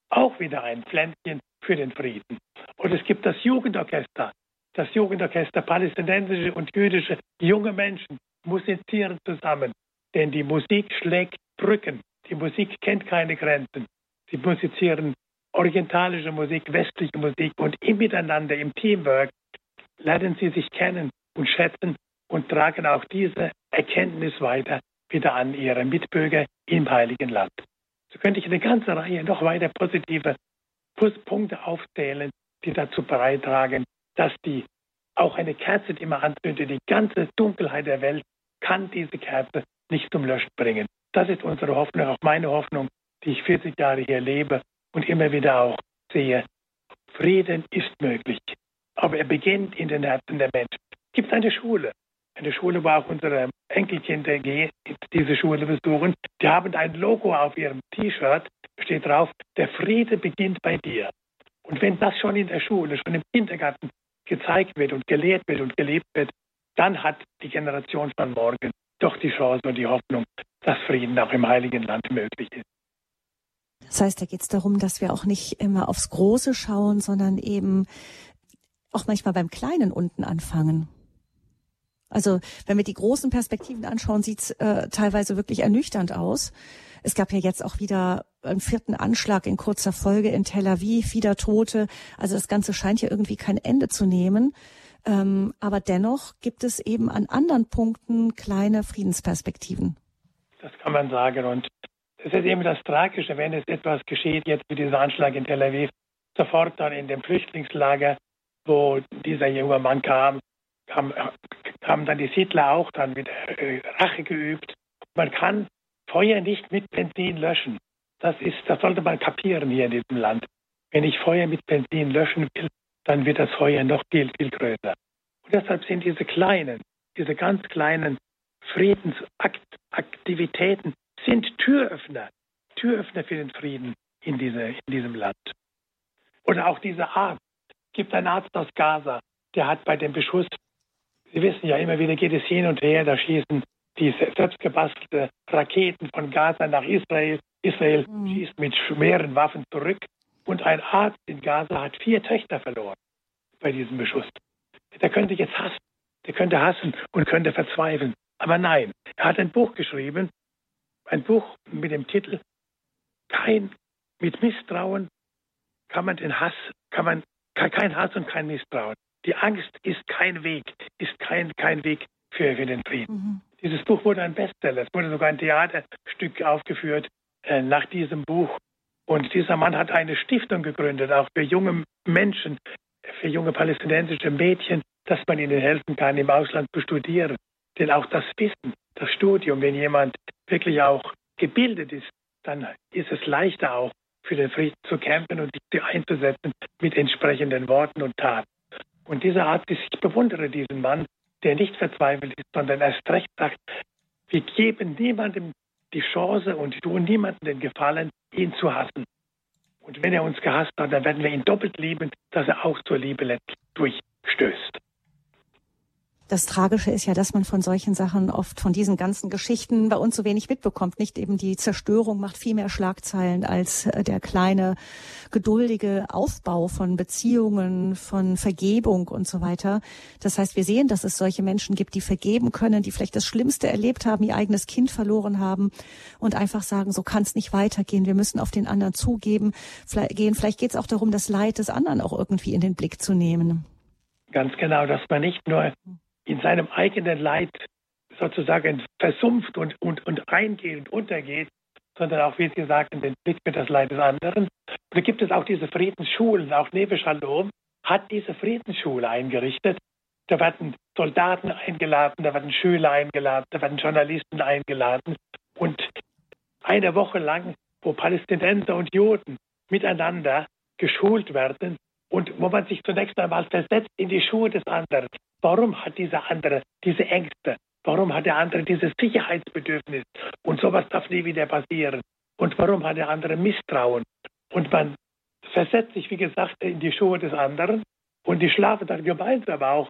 Auch wieder ein Pflänzchen für den Frieden. Und es gibt das Jugendorchester. Das Jugendorchester palästinensische und jüdische junge Menschen musizieren zusammen. Denn die Musik schlägt Brücken. Die Musik kennt keine Grenzen. Sie musizieren orientalische Musik, westliche Musik und im Miteinander, im Teamwork lernen sie sich kennen und schätzen und tragen auch diese Erkenntnis weiter wieder an ihre Mitbürger im Heiligen Land. So könnte ich eine ganze Reihe noch weiter positive Punkte aufzählen, die dazu beitragen, dass die auch eine Kerze, die man anzündet, die ganze Dunkelheit der Welt kann diese Kerze nicht zum Löschen bringen. Das ist unsere Hoffnung, auch meine Hoffnung, die ich 40 Jahre hier lebe und immer wieder auch sehe. Frieden ist möglich, aber er beginnt in den Herzen der Menschen. Es gibt eine Schule, eine Schule, wo auch unsere Enkelkinder gehen, diese Schule besuchen. Die haben ein Logo auf ihrem T-Shirt, steht drauf, der Friede beginnt bei dir. Und wenn das schon in der Schule, schon im Kindergarten gezeigt wird und gelehrt wird und gelebt wird, dann hat die Generation von morgen doch die Chance und die Hoffnung, dass Frieden auch im Heiligen Land möglich ist. Das heißt, da geht es darum, dass wir auch nicht immer aufs Große schauen, sondern eben auch manchmal beim Kleinen unten anfangen. Also wenn wir die großen Perspektiven anschauen, sieht's äh, teilweise wirklich ernüchternd aus. Es gab ja jetzt auch wieder einen vierten Anschlag in kurzer Folge in Tel Aviv, wieder Tote. Also das Ganze scheint ja irgendwie kein Ende zu nehmen. Ähm, aber dennoch gibt es eben an anderen Punkten kleine Friedensperspektiven. Das kann man sagen. Und das ist eben das Tragische, wenn es etwas geschieht, jetzt wie dieser Anschlag in Tel Aviv, sofort dann in dem Flüchtlingslager, wo dieser junge Mann kam, kam, haben dann die Siedler auch dann wieder äh, Rache geübt Man kann Feuer nicht mit Benzin löschen. Das ist, das sollte man kapieren hier in diesem Land. Wenn ich Feuer mit Benzin löschen will, dann wird das Feuer noch viel, viel größer. Und deshalb sind diese kleinen, diese ganz kleinen Friedensaktivitäten sind Türöffner, Türöffner für den Frieden in, diese, in diesem Land. Oder auch dieser Arzt. Es gibt einen Arzt aus Gaza, der hat bei dem Beschuss, Sie wissen ja, immer wieder geht es hin und her, da schießen die selbstgebastelte Raketen von Gaza nach Israel. Israel mhm. schießt mit schweren Waffen zurück. Und ein Arzt in Gaza hat vier Töchter verloren bei diesem Beschuss. Der könnte jetzt hassen. Der könnte hassen und könnte verzweifeln. Aber nein, er hat ein Buch geschrieben, ein Buch mit dem Titel Kein, mit Misstrauen kann man den Hass, kann man, kein Hass und kein Misstrauen. Die Angst ist kein Weg, ist kein, kein Weg für, für den Frieden. Mhm. Dieses Buch wurde ein Bestseller. Es wurde sogar ein Theaterstück aufgeführt äh, nach diesem Buch. Und dieser Mann hat eine Stiftung gegründet, auch für junge Menschen, für junge palästinensische Mädchen, dass man ihnen helfen kann, im Ausland zu studieren. Denn auch das Wissen, das Studium, wenn jemand wirklich auch gebildet ist, dann ist es leichter auch für den Frieden zu kämpfen und sich einzusetzen mit entsprechenden Worten und Taten. Und dieser Art, ich bewundere diesen Mann, der nicht verzweifelt ist, sondern erst recht sagt, wir geben niemandem die Chance und tun niemandem den Gefallen, ihn zu hassen. Und wenn er uns gehasst hat, dann werden wir ihn doppelt lieben, dass er auch zur Liebe letztlich durchstößt. Das Tragische ist ja, dass man von solchen Sachen oft von diesen ganzen Geschichten bei uns so wenig mitbekommt. Nicht eben die Zerstörung macht viel mehr Schlagzeilen als äh, der kleine, geduldige Aufbau von Beziehungen, von Vergebung und so weiter. Das heißt, wir sehen, dass es solche Menschen gibt, die vergeben können, die vielleicht das Schlimmste erlebt haben, ihr eigenes Kind verloren haben und einfach sagen, so kann es nicht weitergehen. Wir müssen auf den anderen zugeben, gehen. Vielleicht geht es auch darum, das Leid des anderen auch irgendwie in den Blick zu nehmen. Ganz genau, dass man nicht nur in seinem eigenen Leid sozusagen versumpft und, und, und eingeht und untergeht, sondern auch, wie Sie sagten, den Blick für das Leid des anderen. Und da gibt es auch diese Friedensschulen, auch Neve Shalom hat diese Friedensschule eingerichtet. Da werden Soldaten eingeladen, da werden Schüler eingeladen, da werden Journalisten eingeladen. Und eine Woche lang, wo Palästinenser und Juden miteinander geschult werden, und wo man sich zunächst einmal versetzt in die Schuhe des anderen. Warum hat dieser andere diese Ängste? Warum hat der andere dieses Sicherheitsbedürfnis? Und sowas darf nie wieder passieren. Und warum hat der andere Misstrauen? Und man versetzt sich, wie gesagt, in die Schuhe des anderen. Und die schlafen dann gemeinsam auch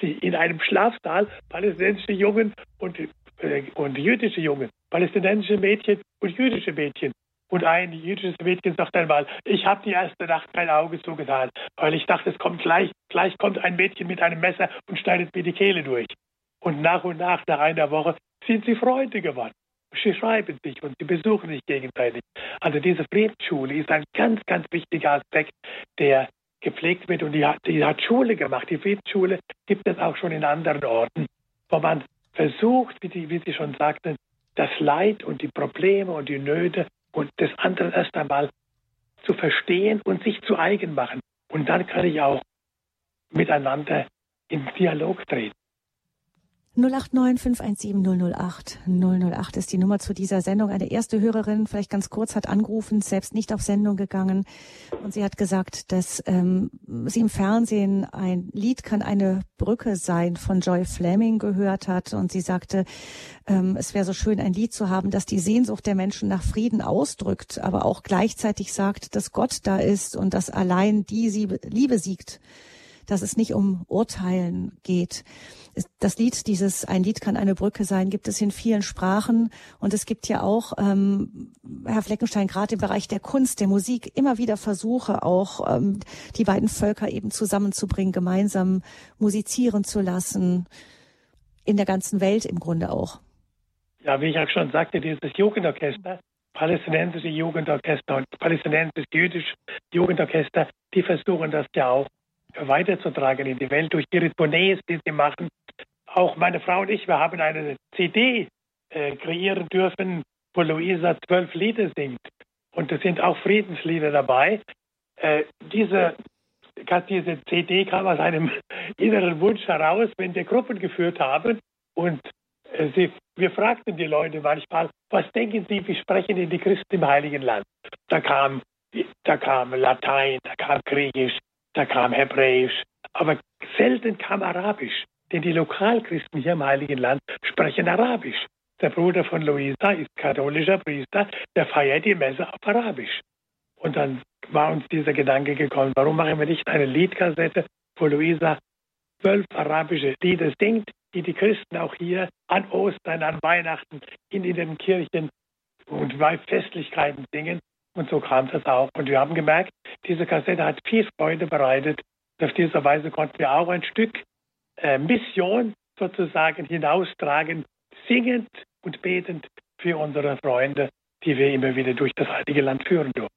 in einem Schlafsaal, palästinensische Jungen und, äh, und jüdische Jungen, palästinensische Mädchen und jüdische Mädchen. Und ein jüdisches Mädchen sagt einmal, ich habe die erste Nacht kein Auge zugetan, weil ich dachte, es kommt gleich, gleich kommt ein Mädchen mit einem Messer und schneidet mir die Kehle durch. Und nach und nach, nach einer Woche, sind sie Freunde geworden. Sie schreiben sich und sie besuchen sich gegenseitig. Also diese Friedensschule ist ein ganz, ganz wichtiger Aspekt, der gepflegt wird und die hat, die hat Schule gemacht. Die Friedensschule gibt es auch schon in anderen Orten, wo man versucht, wie, die, wie Sie schon sagten, das Leid und die Probleme und die Nöte und des anderen erst einmal zu verstehen und sich zu eigen machen. Und dann kann ich auch miteinander in Dialog treten. 089 517 008. 008 ist die Nummer zu dieser Sendung. Eine erste Hörerin, vielleicht ganz kurz, hat angerufen, selbst nicht auf Sendung gegangen. Und sie hat gesagt, dass ähm, sie im Fernsehen ein Lied kann eine Brücke sein von Joy Fleming gehört hat. Und sie sagte, ähm, es wäre so schön, ein Lied zu haben, das die Sehnsucht der Menschen nach Frieden ausdrückt, aber auch gleichzeitig sagt, dass Gott da ist und dass allein die Liebe siegt dass es nicht um Urteilen geht. Das Lied, dieses Ein Lied kann eine Brücke sein, gibt es in vielen Sprachen. Und es gibt ja auch, ähm, Herr Fleckenstein, gerade im Bereich der Kunst, der Musik, immer wieder Versuche, auch ähm, die beiden Völker eben zusammenzubringen, gemeinsam musizieren zu lassen. In der ganzen Welt im Grunde auch. Ja, wie ich auch schon sagte, dieses Jugendorchester, palästinensische Jugendorchester und palästinensisch-jüdische Jugendorchester, die versuchen das ja auch weiterzutragen in die Welt durch ihre Tournees, die sie machen. Auch meine Frau und ich, wir haben eine CD äh, kreieren dürfen, wo Luisa zwölf Lieder singt. Und es sind auch Friedenslieder dabei. Äh, diese, diese CD kam aus einem *laughs* inneren Wunsch heraus, wenn wir Gruppen geführt haben und äh, sie, wir fragten die Leute manchmal, was denken Sie, wie sprechen denn die Christen im Heiligen Land? Da kam, da kam Latein, da kam Griechisch, da kam Hebräisch, aber selten kam Arabisch. Denn die Lokalchristen hier im Heiligen Land sprechen Arabisch. Der Bruder von Luisa ist katholischer Priester, der feiert die Messe auf Arabisch. Und dann war uns dieser Gedanke gekommen, warum machen wir nicht eine Liedkassette, wo Luisa zwölf arabische Lieder singt, die die Christen auch hier an Ostern, an Weihnachten in, den Kirchen und bei Festlichkeiten singen. Und so kam das auch. Und wir haben gemerkt, diese Kassette hat viel Freude bereitet. Und auf diese Weise konnten wir auch ein Stück äh, Mission sozusagen hinaustragen, singend und betend für unsere Freunde, die wir immer wieder durch das Heilige Land führen durften.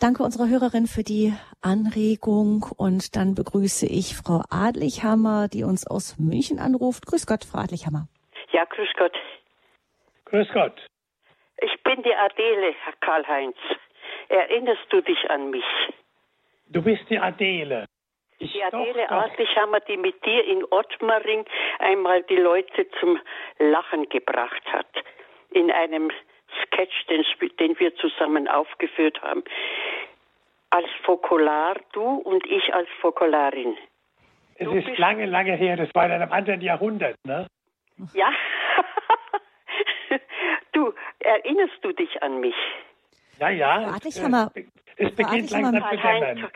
Danke unserer Hörerin für die Anregung und dann begrüße ich Frau Adlichhammer, die uns aus München anruft. Grüß Gott, Frau Adlichhammer. Ja, grüß Gott. Grüß Gott. Ich bin die Adele, Herr Karl-Heinz. Erinnerst du dich an mich? Du bist die Adele. Ich die Adele Adlichhammer, die mit dir in Ottmaring einmal die Leute zum Lachen gebracht hat. In einem Sketch, den, den wir zusammen aufgeführt haben. Als Fokular, du und ich als Fokularin. Es du ist lange, lange her, das war in einem anderen Jahrhundert, ne? Ja. *laughs* du, erinnerst du dich an mich? Ja, ja. Warte, ich es, es beginnt langsam zu dämmern.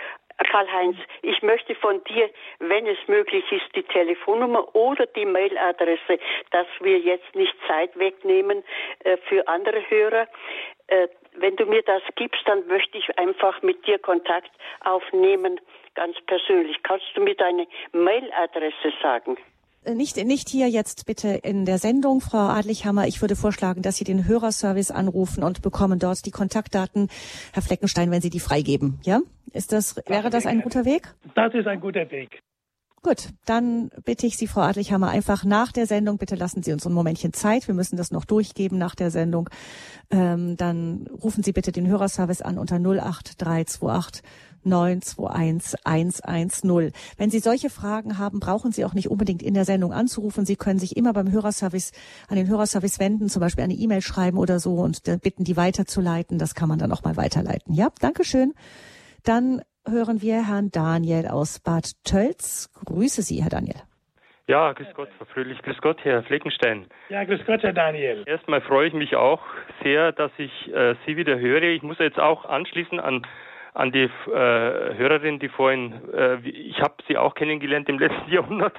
Karl-Heinz, ich möchte von dir, wenn es möglich ist, die Telefonnummer oder die Mailadresse, dass wir jetzt nicht Zeit wegnehmen äh, für andere Hörer. Äh, wenn du mir das gibst, dann möchte ich einfach mit dir Kontakt aufnehmen, ganz persönlich. Kannst du mir deine Mailadresse sagen? Äh, nicht, nicht hier jetzt bitte in der Sendung, Frau Adlichhammer. Ich würde vorschlagen, dass Sie den Hörerservice anrufen und bekommen dort die Kontaktdaten, Herr Fleckenstein, wenn Sie die freigeben. Ja? Ist das, wäre das ein guter Weg? Das ist ein guter Weg. Gut, dann bitte ich Sie, Frau Adlichhammer, einfach nach der Sendung, bitte lassen Sie uns ein Momentchen Zeit. Wir müssen das noch durchgeben nach der Sendung. Ähm, dann rufen Sie bitte den Hörerservice an unter 08328 921 110. Wenn Sie solche Fragen haben, brauchen Sie auch nicht unbedingt in der Sendung anzurufen. Sie können sich immer beim Hörerservice an den Hörerservice wenden, zum Beispiel eine E-Mail schreiben oder so und bitten, die weiterzuleiten. Das kann man dann auch mal weiterleiten. Ja, Dankeschön. Dann hören wir Herrn Daniel aus Bad Tölz. Grüße Sie, Herr Daniel. Ja, grüß Gott, Frau Fröhlich. Grüß Gott, Herr Fleckenstein. Ja, grüß Gott, Herr Daniel. Erstmal freue ich mich auch sehr, dass ich äh, Sie wieder höre. Ich muss jetzt auch anschließen an an die äh, Hörerin, die vorhin, äh, ich habe sie auch kennengelernt im letzten *laughs* Jahrhundert,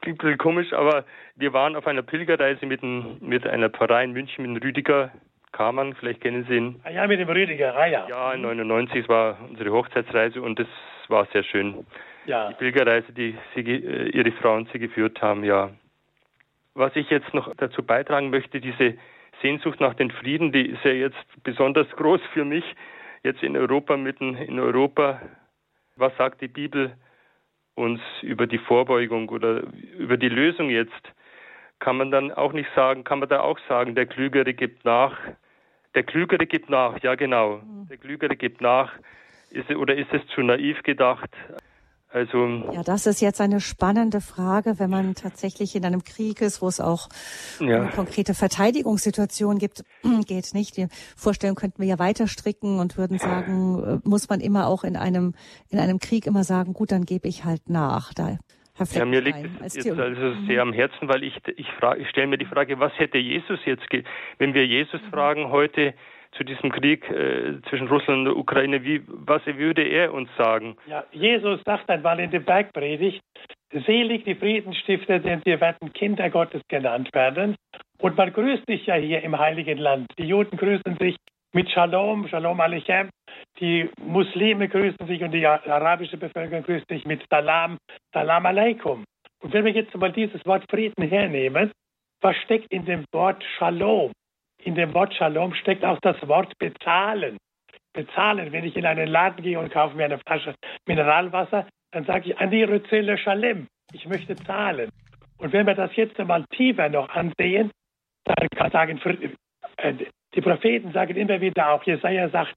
klingt ein bisschen komisch, aber wir waren auf einer Pilgerreise mit, ein, mit einer Pfarrei in München, mit dem Rüdiger Kamann, vielleicht kennen Sie ihn. Ah, ja, mit dem Rüdiger, ah ja. Ja, 99, es war unsere Hochzeitsreise und das war sehr schön. Ja. Die Pilgerreise, die sie, äh, Ihre Frauen Sie geführt haben, ja. Was ich jetzt noch dazu beitragen möchte, diese Sehnsucht nach den Frieden, die ist ja jetzt besonders groß für mich jetzt in Europa, mitten in Europa. Was sagt die Bibel uns über die Vorbeugung oder über die Lösung jetzt? Kann man dann auch nicht sagen, kann man da auch sagen, der Klügere gibt nach. Der Klügere gibt nach, ja genau. Mhm. Der Klügere gibt nach. Ist, oder ist es zu naiv gedacht? Also ja, das ist jetzt eine spannende Frage, wenn man tatsächlich in einem Krieg ist, wo es auch ja. eine konkrete Verteidigungssituation gibt, *clears throat* geht nicht. Die Vorstellung könnten wir ja weiter stricken und würden sagen, äh, muss man immer auch in einem in einem Krieg immer sagen, gut, dann gebe ich halt nach. Da ja, mir liegt es jetzt also sehr am Herzen, weil ich ich, frage, ich stelle mir die Frage, was hätte Jesus jetzt, wenn wir Jesus mhm. fragen heute, zu diesem Krieg äh, zwischen Russland und der Ukraine. Wie, was würde er uns sagen? Ja, Jesus sagt einmal in der Bergpredigt, selig die Friedensstifter, denn sie werden Kinder Gottes genannt werden. Und man grüßt sich ja hier im Heiligen Land. Die Juden grüßen sich mit Shalom, Shalom Aleichem. Die Muslime grüßen sich und die arabische Bevölkerung grüßt sich mit Salam, Salam Aleikum. Und wenn wir jetzt mal dieses Wort Frieden hernehmen, was steckt in dem Wort Shalom? In dem Wort Shalom steckt auch das Wort bezahlen. Bezahlen, wenn ich in einen Laden gehe und kaufe mir eine Flasche Mineralwasser, dann sage ich Ani Rözele Shalem. Ich möchte zahlen. Und wenn wir das jetzt einmal tiefer noch ansehen, dann kann sagen, äh, die Propheten sagen immer wieder auch, Jesaja sagt,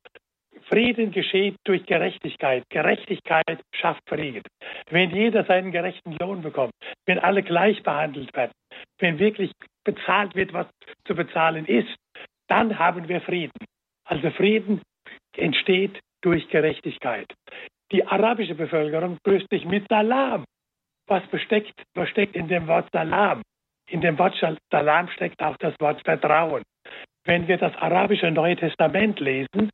Frieden geschieht durch Gerechtigkeit. Gerechtigkeit schafft Frieden. Wenn jeder seinen gerechten Lohn bekommt, wenn alle gleich behandelt werden, wenn wirklich bezahlt wird, was zu bezahlen ist, dann haben wir Frieden. Also Frieden entsteht durch Gerechtigkeit. Die arabische Bevölkerung grüßt sich mit Salam. Was besteckt, was steckt in dem Wort Salam? In dem Wort Salam steckt auch das Wort Vertrauen. Wenn wir das arabische Neue Testament lesen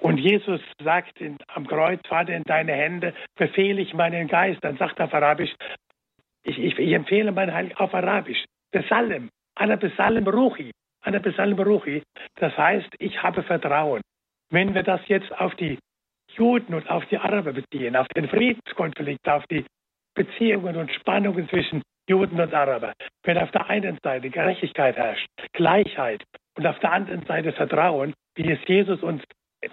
und Jesus sagt in, am Kreuz, Vater, in deine Hände befehle ich meinen Geist, dann sagt er auf Arabisch, ich, ich, ich empfehle mein Heil auf Arabisch, Besalem, Ana Besalem Ruchi, Ana Besalem Ruchi, das heißt, ich habe Vertrauen. Wenn wir das jetzt auf die Juden und auf die Araber beziehen, auf den Friedenskonflikt, auf die Beziehungen und Spannungen zwischen Juden und Araber, wenn auf der einen Seite Gerechtigkeit herrscht, Gleichheit und auf der anderen Seite Vertrauen, wie es Jesus uns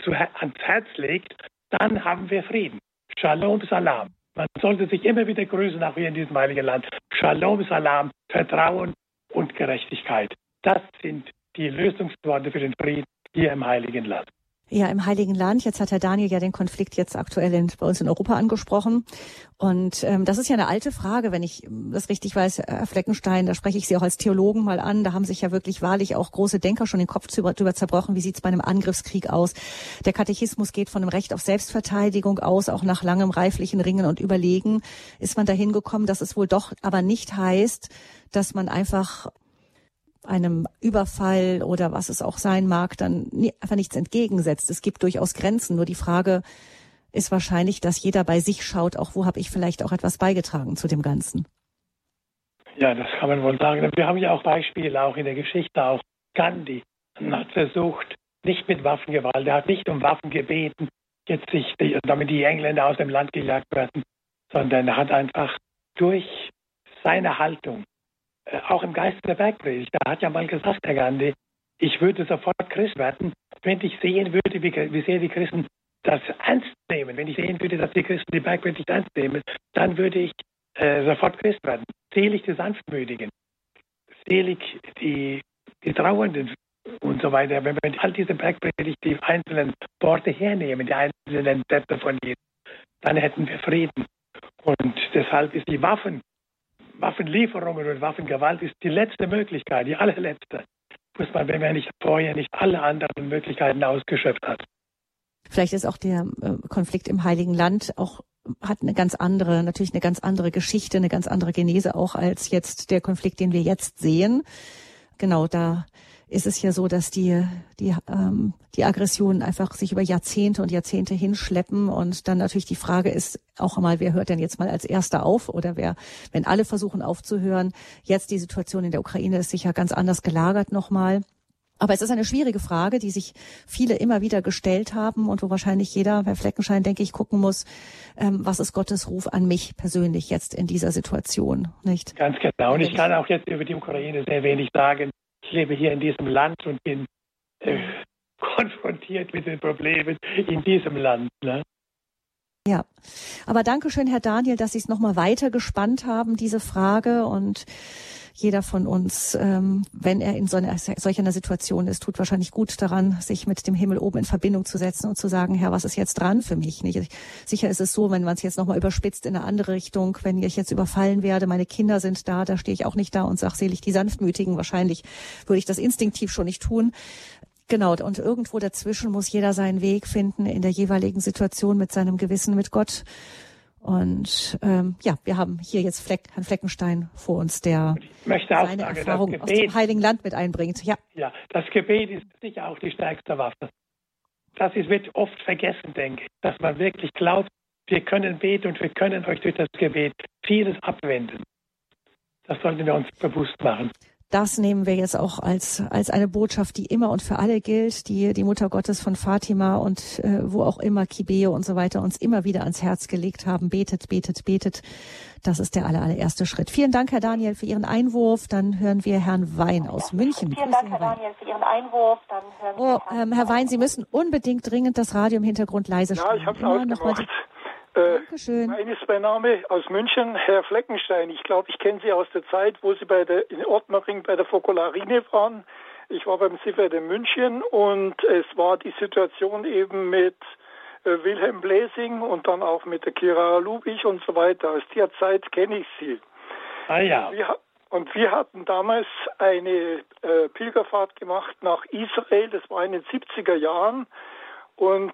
zu, ans Herz legt, dann haben wir Frieden. Shalom, Salam. Man sollte sich immer wieder grüßen, auch hier in diesem heiligen Land. Shalom, Salam, Vertrauen und Gerechtigkeit. Das sind die Lösungsworte für den Frieden hier im heiligen Land. Ja, im Heiligen Land. Jetzt hat Herr Daniel ja den Konflikt jetzt aktuell in, bei uns in Europa angesprochen. Und ähm, das ist ja eine alte Frage, wenn ich das richtig weiß, Herr Fleckenstein, da spreche ich Sie auch als Theologen mal an. Da haben sich ja wirklich wahrlich auch große Denker schon den Kopf drüber zerbrochen. Wie sieht es bei einem Angriffskrieg aus? Der Katechismus geht von einem Recht auf Selbstverteidigung aus, auch nach langem reiflichen Ringen und Überlegen ist man dahin gekommen, dass es wohl doch aber nicht heißt, dass man einfach einem Überfall oder was es auch sein mag, dann einfach nichts entgegensetzt. Es gibt durchaus Grenzen. Nur die Frage ist wahrscheinlich, dass jeder bei sich schaut, auch wo habe ich vielleicht auch etwas beigetragen zu dem Ganzen. Ja, das kann man wohl sagen. Wir haben ja auch Beispiele, auch in der Geschichte, auch Gandhi hat versucht, nicht mit Waffengewalt, er hat nicht um Waffen gebeten, jetzt sich, damit die Engländer aus dem Land gejagt werden, sondern er hat einfach durch seine Haltung auch im Geiste der Bergpredigt. Da hat ja mal gesagt, Herr Gandhi, ich würde sofort Christ werden, wenn ich sehen würde, wie, wie sehr die Christen das ernst nehmen. Wenn ich sehen würde, dass die Christen die Bergpredigt ernst nehmen, dann würde ich äh, sofort Christ werden. Selig die Sanftmütigen, selig die, die Trauernden und so weiter. Wenn wir all diese Bergpredigt, die einzelnen Worte hernehmen, die einzelnen Sätze von Jesus, dann hätten wir Frieden. Und deshalb ist die Waffen Waffenlieferungen und Waffengewalt ist die letzte Möglichkeit, die allerletzte. Muss man, wenn man nicht vorher nicht alle anderen Möglichkeiten ausgeschöpft hat. Vielleicht ist auch der äh, Konflikt im Heiligen Land auch hat eine ganz andere, natürlich eine ganz andere Geschichte, eine ganz andere Genese auch als jetzt der Konflikt, den wir jetzt sehen. Genau, da ist es ja so, dass die, die, ähm, die Aggressionen einfach sich über Jahrzehnte und Jahrzehnte hinschleppen. Und dann natürlich die Frage ist auch einmal, wer hört denn jetzt mal als Erster auf oder wer, wenn alle versuchen aufzuhören. Jetzt die Situation in der Ukraine ist sicher ganz anders gelagert nochmal. Aber es ist eine schwierige Frage, die sich viele immer wieder gestellt haben und wo wahrscheinlich jeder bei Fleckenschein, denke ich, gucken muss, ähm, was ist Gottes Ruf an mich persönlich jetzt in dieser Situation, nicht? Ganz genau. Und ich kann auch jetzt über die Ukraine sehr wenig sagen. Ich lebe hier in diesem Land und bin äh, *laughs* konfrontiert mit den Problemen in diesem Land. Ne? Ja, aber danke schön, Herr Daniel, dass Sie es nochmal weiter gespannt haben, diese Frage. Und jeder von uns, ähm, wenn er in so einer, solch einer Situation ist, tut wahrscheinlich gut daran, sich mit dem Himmel oben in Verbindung zu setzen und zu sagen, Herr, was ist jetzt dran für mich? Nicht? Sicher ist es so, wenn man es jetzt nochmal überspitzt in eine andere Richtung, wenn ich jetzt überfallen werde, meine Kinder sind da, da stehe ich auch nicht da und sage selig die Sanftmütigen. Wahrscheinlich würde ich das instinktiv schon nicht tun. Genau, und irgendwo dazwischen muss jeder seinen Weg finden in der jeweiligen Situation mit seinem Gewissen, mit Gott und ähm, ja, wir haben hier jetzt Fleck, Herrn Fleckenstein vor uns, der seine sagen, Erfahrung Gebet, aus dem Heiligen Land mit einbringt. Ja. ja, das Gebet ist sicher auch die stärkste Waffe. Das ist, wird oft vergessen, denke ich, dass man wirklich glaubt, wir können beten und wir können euch durch das Gebet vieles abwenden. Das sollten wir uns bewusst machen das nehmen wir jetzt auch als, als eine Botschaft, die immer und für alle gilt, die die Mutter Gottes von Fatima und äh, wo auch immer Kibeo und so weiter uns immer wieder ans Herz gelegt haben. Betet, betet, betet. Das ist der aller, allererste Schritt. Vielen Dank, Herr Daniel, für Ihren Einwurf. Dann hören wir Herrn Wein aus München. Vielen Dank, Herr Daniel, für Ihren Einwurf. Dann hören wir oh, ähm, Herr Wein, Sie müssen unbedingt dringend das Radio im Hintergrund leise stellen. Ja, ich habe es ausgemacht. Äh, Dankeschön. Mein ist mein Name aus München, Herr Fleckenstein. Ich glaube, ich kenne Sie aus der Zeit, wo Sie bei der, in Ortmaring bei der Fokolarine waren. Ich war beim Siffert in München und es war die Situation eben mit äh, Wilhelm Bläsing und dann auch mit der Kira Lubich und so weiter. Aus der Zeit kenne ich Sie. Ah ja. Sie, Und wir hatten damals eine äh, Pilgerfahrt gemacht nach Israel, das war in den 70er Jahren. Und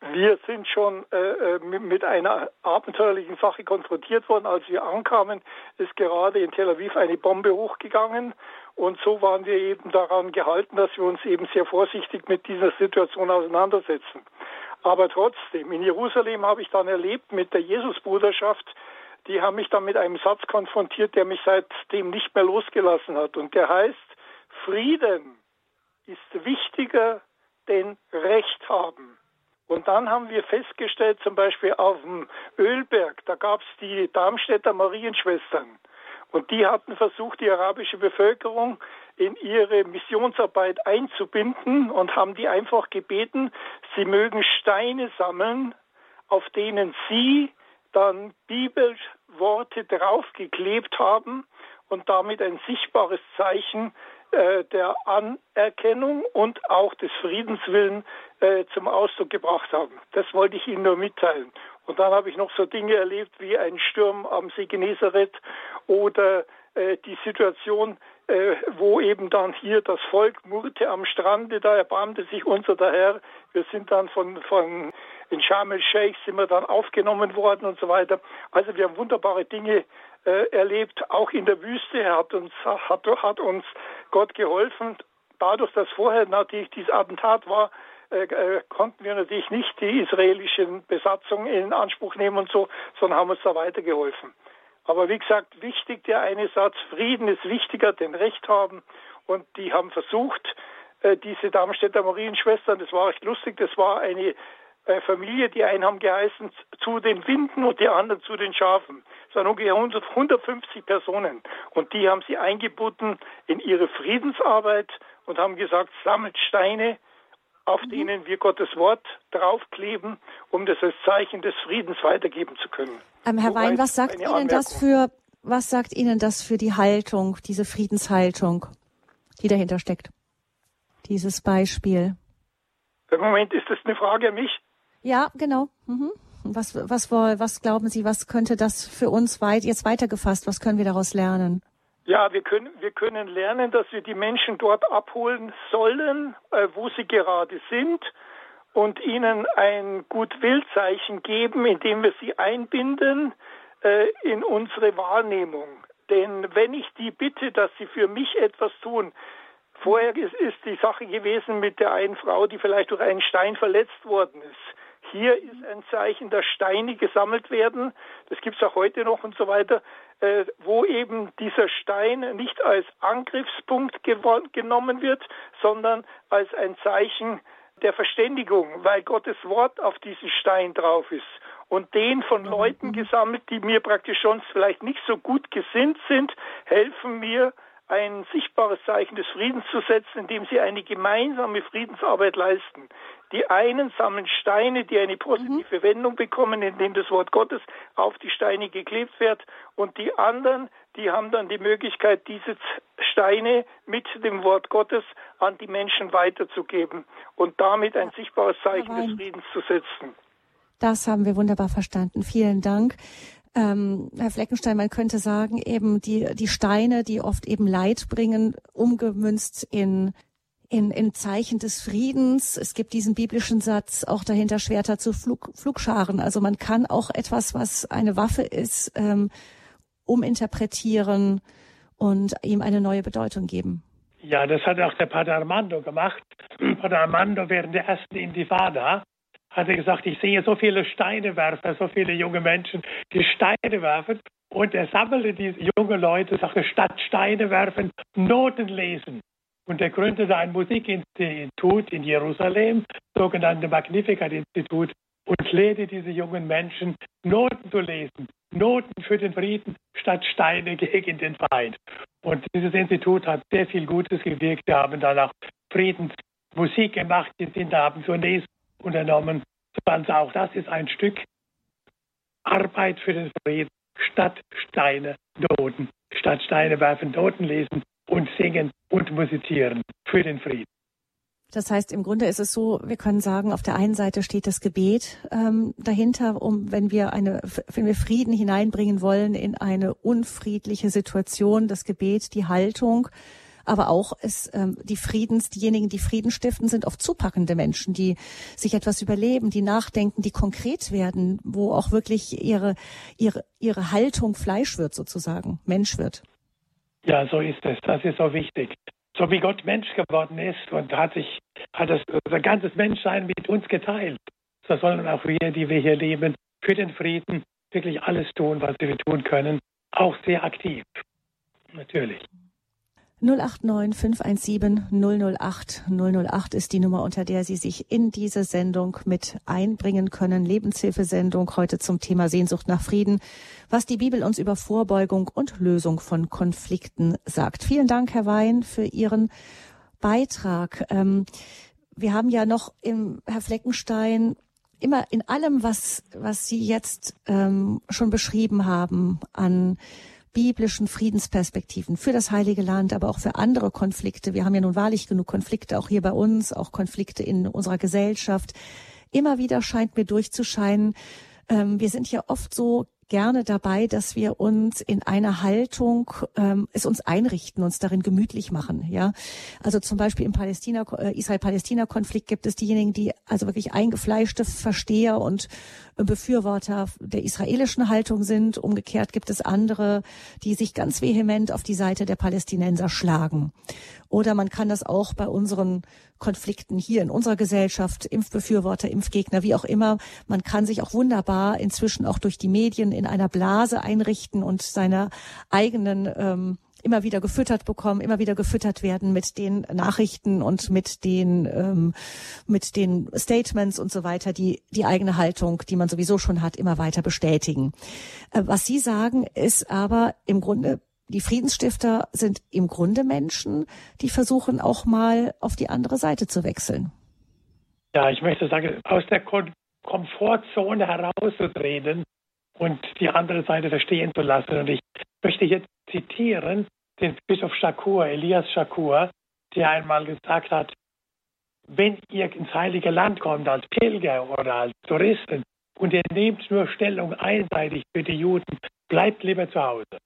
wir sind schon äh, äh mit einer abenteuerlichen Sache konfrontiert worden. Als wir ankamen, ist gerade in Tel Aviv eine Bombe hochgegangen. Und so waren wir eben daran gehalten, dass wir uns eben sehr vorsichtig mit dieser Situation auseinandersetzen. Aber trotzdem, in Jerusalem habe ich dann erlebt mit der Jesusbruderschaft, die haben mich dann mit einem Satz konfrontiert, der mich seitdem nicht mehr losgelassen hat. Und der heißt, Frieden ist wichtiger denn Recht haben. Und dann haben wir festgestellt, zum Beispiel auf dem Ölberg, da gab es die Darmstädter Marienschwestern. Und die hatten versucht, die arabische Bevölkerung in ihre Missionsarbeit einzubinden und haben die einfach gebeten, sie mögen Steine sammeln, auf denen sie dann Bibelworte draufgeklebt haben und damit ein sichtbares Zeichen äh, der Anerkennung und auch des Friedenswillen äh, zum Ausdruck gebracht haben. Das wollte ich Ihnen nur mitteilen. Und dann habe ich noch so Dinge erlebt wie ein Sturm am See Genezareth oder äh, die Situation, äh, wo eben dann hier das Volk murrte am Strande, da erbarmte sich unser der Herr. Wir sind dann von, von in Sharm el-Sheikh sind wir dann aufgenommen worden und so weiter. Also wir haben wunderbare Dinge erlebt, auch in der Wüste hat uns, hat, hat uns Gott geholfen. Dadurch, dass vorher natürlich dieses Attentat war, äh, äh, konnten wir natürlich nicht die israelischen Besatzung in Anspruch nehmen und so, sondern haben uns da weitergeholfen. Aber wie gesagt, wichtig der eine Satz, Frieden ist wichtiger, denn Recht haben. Und die haben versucht, äh, diese Darmstädter Marienschwestern, das war echt lustig, das war eine äh, Familie, die einen haben geheißen zu den Winden und die anderen zu den Schafen. Es waren ungefähr 150 Personen. Und die haben sie eingebunden in ihre Friedensarbeit und haben gesagt, sammelt Steine, auf mhm. denen wir Gottes Wort draufkleben, um das als Zeichen des Friedens weitergeben zu können. Ähm, Herr Wein, was sagt Ihnen Anmerkung. das für, was sagt Ihnen das für die Haltung, diese Friedenshaltung, die dahinter steckt? Dieses Beispiel. Im Moment ist das eine Frage an mich. Ja, genau. Mhm. Was, was, was glauben Sie, was könnte das für uns weit, jetzt weitergefasst, was können wir daraus lernen? Ja, wir können, wir können lernen, dass wir die Menschen dort abholen sollen, äh, wo sie gerade sind und ihnen ein Gutwillzeichen geben, indem wir sie einbinden äh, in unsere Wahrnehmung. Denn wenn ich die bitte, dass sie für mich etwas tun, vorher ist, ist die Sache gewesen mit der einen Frau, die vielleicht durch einen Stein verletzt worden ist. Hier ist ein Zeichen, dass Steine gesammelt werden. Das gibt es auch heute noch und so weiter, äh, wo eben dieser Stein nicht als Angriffspunkt genommen wird, sondern als ein Zeichen der Verständigung, weil Gottes Wort auf diesem Stein drauf ist. Und den von. Leuten gesammelt, die mir praktisch schon vielleicht nicht so gut gesinnt sind, helfen mir, ein sichtbares Zeichen des Friedens zu setzen, indem sie eine gemeinsame Friedensarbeit leisten. Die einen sammeln Steine, die eine positive mhm. Wendung bekommen, indem das Wort Gottes auf die Steine geklebt wird. Und die anderen, die haben dann die Möglichkeit, diese Steine mit dem Wort Gottes an die Menschen weiterzugeben und damit ein sichtbares Zeichen des Friedens zu setzen. Das haben wir wunderbar verstanden. Vielen Dank. Ähm, Herr Fleckenstein, man könnte sagen, eben die, die Steine, die oft eben Leid bringen, umgemünzt in, in, in Zeichen des Friedens. Es gibt diesen biblischen Satz, auch dahinter Schwerter zu Flug, Flugscharen. Also man kann auch etwas, was eine Waffe ist, ähm, uminterpretieren und ihm eine neue Bedeutung geben. Ja, das hat auch der Pater Armando gemacht. *clears throat* Pater Armando während der ersten Intifada hat er gesagt, ich sehe so viele Steinewerfer, so viele junge Menschen, die Steine werfen. Und er sammelte diese jungen Leute, sagte, statt Steine werfen, Noten lesen. Und er gründete ein Musikinstitut in Jerusalem, sogenannte Magnificat-Institut, und lehrte diese jungen Menschen, Noten zu lesen. Noten für den Frieden statt Steine *laughs* gegen den Feind. Und dieses Institut hat sehr viel Gutes gewirkt. Wir haben dann auch Friedensmusik gemacht. Die sind haben zunächst unternommen. Also auch das ist ein Stück Arbeit für den Frieden, statt Steine Noten, statt Steine werfen, Noten lesen und singen und musizieren für den Frieden. Das heißt, im Grunde ist es so, wir können sagen, auf der einen Seite steht das Gebet ähm, dahinter, um wenn wir eine, wenn wir Frieden hineinbringen wollen in eine unfriedliche Situation, das Gebet, die Haltung, aber auch es, ähm, die Friedens, diejenigen, die Frieden stiften, sind oft zupackende Menschen, die sich etwas überleben, die nachdenken, die konkret werden, wo auch wirklich ihre ihre ihre Haltung Fleisch wird sozusagen, Mensch wird. Ja, so ist es. Das ist so wichtig so wie Gott Mensch geworden ist und hat sich, hat das, sein ganzes Menschsein mit uns geteilt. So sollen auch wir, die wir hier leben, für den Frieden wirklich alles tun, was wir tun können, auch sehr aktiv. Natürlich. 089 517 008 008 ist die Nummer, unter der Sie sich in diese Sendung mit einbringen können. Lebenshilfesendung heute zum Thema Sehnsucht nach Frieden, was die Bibel uns über Vorbeugung und Lösung von Konflikten sagt. Vielen Dank, Herr Wein, für Ihren Beitrag. Ähm, wir haben ja noch im Herr Fleckenstein immer in allem, was, was Sie jetzt ähm, schon beschrieben haben an biblischen Friedensperspektiven für das Heilige Land, aber auch für andere Konflikte. Wir haben ja nun wahrlich genug Konflikte, auch hier bei uns, auch Konflikte in unserer Gesellschaft. Immer wieder scheint mir durchzuscheinen, ähm, wir sind ja oft so gerne dabei, dass wir uns in einer Haltung ähm, es uns einrichten, uns darin gemütlich machen. Ja, also zum Beispiel im Palästina äh, Israel-Palästina-Konflikt gibt es diejenigen, die also wirklich eingefleischte Versteher und äh, Befürworter der israelischen Haltung sind. Umgekehrt gibt es andere, die sich ganz vehement auf die Seite der Palästinenser schlagen. Oder man kann das auch bei unseren Konflikten hier in unserer Gesellschaft, Impfbefürworter, Impfgegner, wie auch immer. Man kann sich auch wunderbar inzwischen auch durch die Medien in einer Blase einrichten und seine eigenen ähm, immer wieder gefüttert bekommen, immer wieder gefüttert werden mit den Nachrichten und mit den ähm, mit den Statements und so weiter, die die eigene Haltung, die man sowieso schon hat, immer weiter bestätigen. Äh, was Sie sagen, ist aber im Grunde die Friedensstifter sind im Grunde Menschen, die versuchen auch mal auf die andere Seite zu wechseln. Ja, ich möchte sagen, aus der Kom Komfortzone herauszutreten und die andere Seite verstehen zu lassen. Und ich möchte jetzt zitieren den Bischof Shakur, Elias Shakur, der einmal gesagt hat, wenn ihr ins Heilige Land kommt als Pilger oder als Touristen und ihr nehmt nur Stellung einseitig für die Juden, bleibt lieber zu Hause.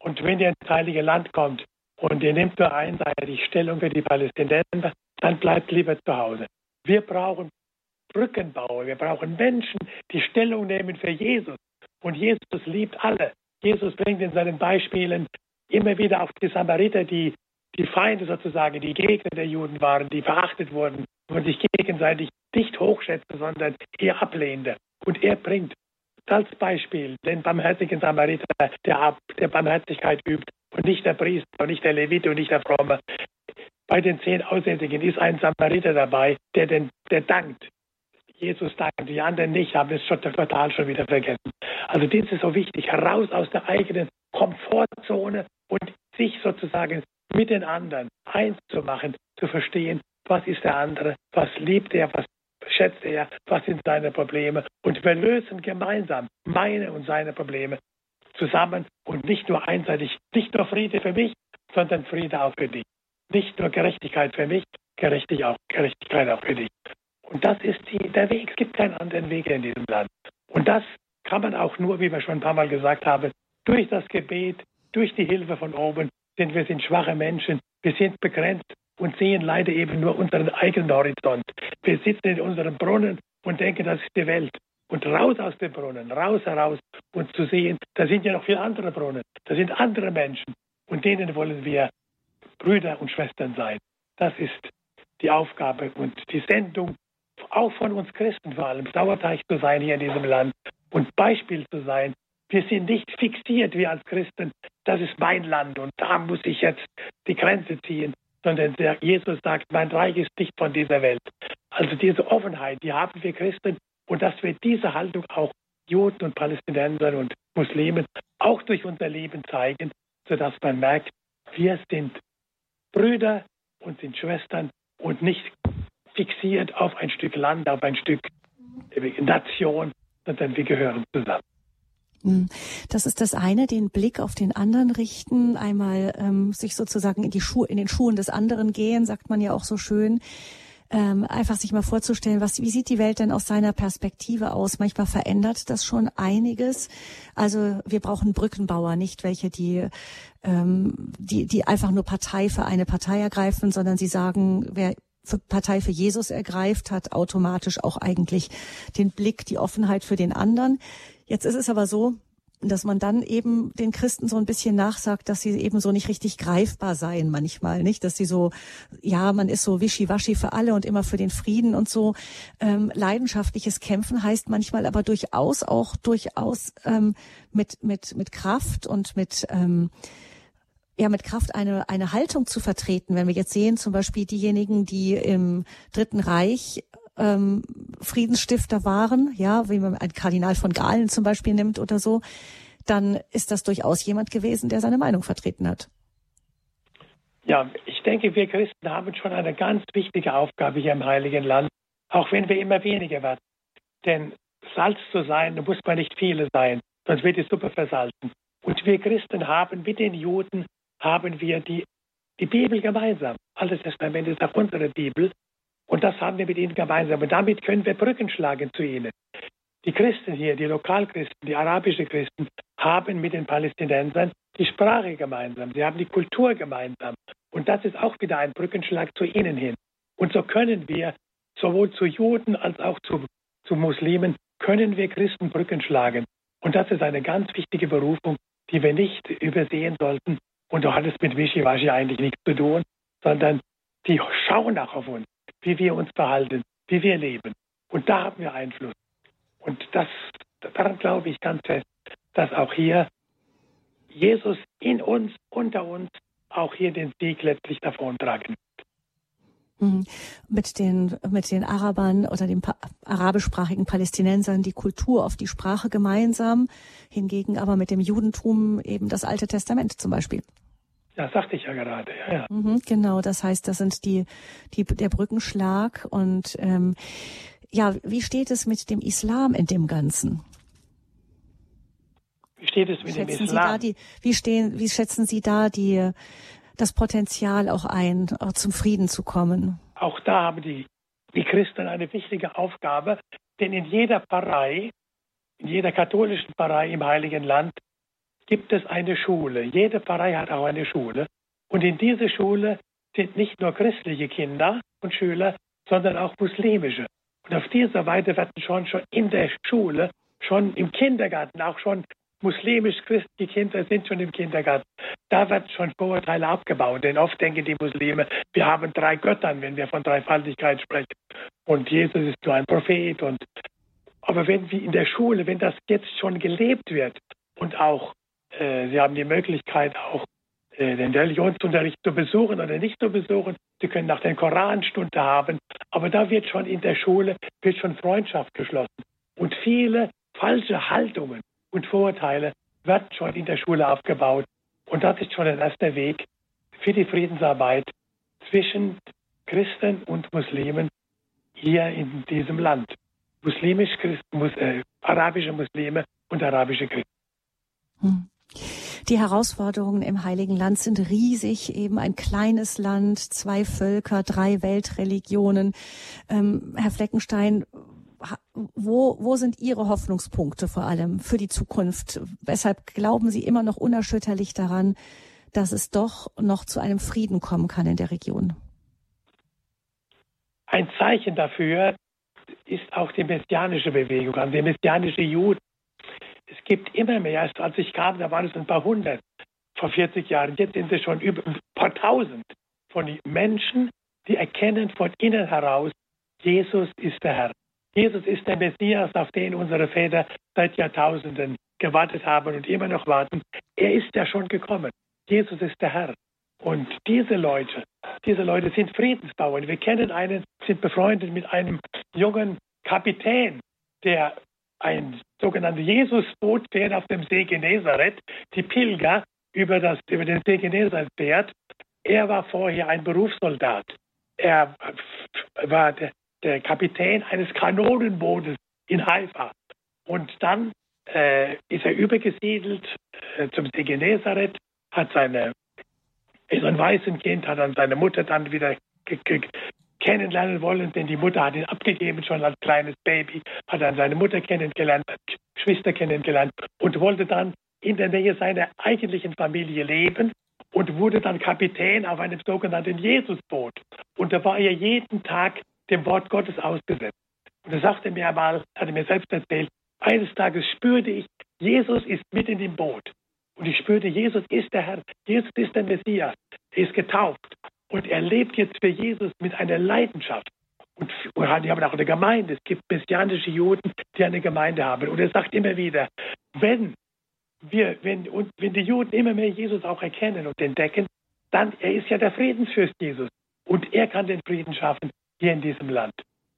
Und wenn ihr ins Heilige Land kommt und ihr nehmt nur einseitig Stellung für die Palästinenser, dann bleibt lieber zu Hause. Wir brauchen Brückenbauer, wir brauchen Menschen, die Stellung nehmen für Jesus. Und Jesus liebt alle. Jesus bringt in seinen Beispielen immer wieder auf die Samariter, die die Feinde sozusagen, die Gegner der Juden waren, die verachtet wurden und sich gegenseitig nicht hochschätzten, sondern eher ablehnte. Und er bringt als Beispiel den barmherzigen Samariter, der, der Barmherzigkeit übt und nicht der Priester und nicht der Levit und nicht der Fromme. Bei den zehn Aussätzigen ist ein Samariter dabei, der, den, der dankt. Jesus dankt, die anderen nicht, haben es schon total schon wieder vergessen. Also das ist so wichtig, heraus aus der eigenen Komfortzone und sich sozusagen mit den anderen eins zu machen, zu verstehen, was ist der andere, was liebt er, was schätzt er, was sind seine Probleme und wir lösen gemeinsam meine und seine Probleme zusammen und nicht nur einseitig, nicht nur Friede für mich, sondern Friede auch für dich. Nicht nur Gerechtigkeit für mich, Gerechtigkeit auch, Gerechtigkeit auch für dich. Und das ist die, der Weg. Es gibt keinen anderen Weg in diesem Land. Und das kann man auch nur, wie wir schon ein paar Mal gesagt haben, durch das Gebet, durch die Hilfe von oben, denn wir sind schwache Menschen, wir sind begrenzt und sehen leider eben nur unseren eigenen Horizont. Wir sitzen in unserem Brunnen und denken, das ist die Welt. Und raus aus dem Brunnen, raus heraus und zu sehen, da sind ja noch viele andere Brunnen, da sind andere Menschen und denen wollen wir Brüder und Schwestern sein. Das ist die Aufgabe und die Sendung, auch von uns Christen vor allem, Sauerteig zu sein hier in diesem Land und Beispiel zu sein. Wir sind nicht fixiert, wir als Christen, das ist mein Land und da muss ich jetzt die Grenze ziehen, sondern der Jesus sagt, mein Reich ist nicht von dieser Welt. Also diese Offenheit, die haben wir Christen und dass wir diese Haltung auch Juden und Palästinensern und Muslimen auch durch unser Leben zeigen, sodass man merkt, wir sind Brüder und sind Schwestern und nicht fixiert auf ein Stück Land, auf ein Stück Nation, sondern wir gehören zusammen. Hm. Das ist das eine, den Blick auf den anderen richten, einmal ähm, sich sozusagen in die Schuhe, in den Schuhen des anderen gehen, sagt man ja auch so schön. ähm, einfach sich mal vorzustellen, was, wie sieht die Welt denn aus seiner Perspektive aus? Manchmal verändert das schon einiges. Also wir brauchen Brückenbauer, nicht welche, die, ähm, die, die einfach nur Partei für eine Partei ergreifen, sondern sie sagen, wer für Partei für Jesus ergreift, hat automatisch auch eigentlich den Blick, die Offenheit für den anderen. Jetzt ist es aber so, dass man dann eben den Christen so ein bisschen nachsagt, dass sie eben so nicht richtig greifbar seien manchmal, nicht? Dass sie so, ja, man ist so wischiwaschi für alle und immer für den Frieden und so. Ähm, leidenschaftliches Kämpfen heißt manchmal aber durchaus auch durchaus ähm, mit mit mit Kraft und mit ähm, ja mit Kraft eine eine Haltung zu vertreten. Wenn wir jetzt sehen, zum Beispiel diejenigen, die im Dritten Reich ähm, Friedensstifter waren, ja, wie man ein Kardinal von Galen zum Beispiel nimmt oder so, dann ist das durchaus jemand gewesen, der seine Meinung vertreten hat. Ja, ich denke, wir Christen haben schon eine ganz wichtige Aufgabe hier im Heiligen Land, auch wenn wir immer weniger werden. Denn Salz zu sein, muss man nicht viele sein, sonst wird die Suppe versalzen. Und wir Christen haben mit den Juden haben wir die, die Bibel gemeinsam. Altes Testament ist auch unsere Bibel. Und das haben wir mit ihnen gemeinsam. Und damit können wir Brücken schlagen zu ihnen. Die Christen hier, die Lokalchristen, die arabischen Christen, haben mit den Palästinensern die Sprache gemeinsam. Sie haben die Kultur gemeinsam. Und das ist auch wieder ein Brückenschlag zu ihnen hin. Und so können wir sowohl zu Juden als auch zu, zu Muslimen, können wir Christen Brücken schlagen. Und das ist eine ganz wichtige Berufung, die wir nicht übersehen sollten. Und da hat es mit Wischiwaschi eigentlich nichts zu tun, sondern die schauen auch auf uns wie wir uns verhalten, wie wir leben. Und da haben wir Einfluss. Und das, daran glaube ich ganz fest, dass auch hier Jesus in uns, unter uns, auch hier den Sieg letztlich davontragen. Mit den, mit den Arabern oder den pa arabischsprachigen Palästinensern die Kultur auf die Sprache gemeinsam, hingegen aber mit dem Judentum eben das Alte Testament zum Beispiel. Das sagte ich ja gerade, ja, ja. Mhm, genau, das heißt, das sind die, die der Brückenschlag und ähm, ja, wie steht es mit dem Islam in dem Ganzen? Wie steht es mit schätzen dem Islam? Die, wie stehen, wie schätzen Sie da die das Potenzial auch ein, auch zum Frieden zu kommen? Auch da haben die, die Christen eine wichtige Aufgabe, denn in jeder Pfarrei, in jeder katholischen Pfarrei im Heiligen Land gibt es eine Schule. Jede Pfarrei hat auch eine Schule. Und in dieser Schule sind nicht nur christliche Kinder und Schüler, sondern auch muslimische. Und auf dieser Weise werden schon, schon in der Schule, schon im Kindergarten, auch schon muslimisch-christliche Kinder sind schon im Kindergarten. Da werden schon Vorurteile abgebaut. Denn oft denken die Muslime, wir haben drei Göttern, wenn wir von Dreifaltigkeit sprechen. Und Jesus ist nur ein Prophet. Und, aber wenn wir in der Schule, wenn das jetzt schon gelebt wird und auch äh, Sie haben die Möglichkeit, auch äh, den Religionsunterricht zu besuchen oder nicht zu besuchen. Sie können nach den Koranstunde haben. Aber da wird schon in der Schule wird schon Freundschaft geschlossen. Und viele falsche Haltungen und Vorurteile werden schon in der Schule aufgebaut. Und das ist schon ein erster Weg für die Friedensarbeit zwischen Christen und Muslimen hier in diesem Land. Muslimisch Christen, mus, äh, arabische Muslime und arabische Christen. Hm. Die Herausforderungen im Heiligen Land sind riesig, eben ein kleines Land, zwei Völker, drei Weltreligionen. Ähm, Herr Fleckenstein, wo, wo sind Ihre Hoffnungspunkte vor allem für die Zukunft? Weshalb glauben Sie immer noch unerschütterlich daran, dass es doch noch zu einem Frieden kommen kann in der Region? Ein Zeichen dafür ist auch die messianische Bewegung, also die messianische Juden es gibt immer mehr. Als ich kam, da waren es ein paar hundert vor 40 Jahren. Jetzt sind es schon über ein paar tausend von Menschen, die erkennen von innen heraus, Jesus ist der Herr. Jesus ist der Messias, auf den unsere Väter seit Jahrtausenden gewartet haben und immer noch warten. Er ist ja schon gekommen. Jesus ist der Herr. Und diese Leute, diese Leute sind Friedensbauern. Wir kennen einen, sind befreundet mit einem jungen Kapitän, der ein sogenanntes Jesusboot fährt auf dem See Genezareth, die Pilger über, das, über den See Genezareth fährt. Er war vorher ein Berufssoldat. Er war der, der Kapitän eines Kanonenbootes in Haifa. Und dann äh, ist er übergesiedelt äh, zum See Genezareth, hat seine, ist ein Waisenkind, hat dann seine Mutter dann wieder kennenlernen wollen, denn die Mutter hat ihn abgegeben, schon als kleines Baby, hat dann seine Mutter kennengelernt, Geschwister kennengelernt und wollte dann in der Nähe seiner eigentlichen Familie leben und wurde dann Kapitän auf einem sogenannten Jesusboot. Und da war er jeden Tag dem Wort Gottes ausgesetzt. Und er sagte mir einmal, hat mir selbst erzählt, eines Tages spürte ich, Jesus ist mitten im Boot. Und ich spürte, Jesus ist der Herr, Jesus ist der Messias, er ist getauft. Und er lebt jetzt für Jesus mit einer Leidenschaft. Und die haben auch eine Gemeinde. Es gibt messianische Juden, die eine Gemeinde haben. Und er sagt immer wieder, wenn wir, wenn, und wenn die Juden immer mehr Jesus auch erkennen und entdecken, dann, er ist ja der Friedensfürst Jesus. Und er kann den Frieden schaffen hier in diesem Land.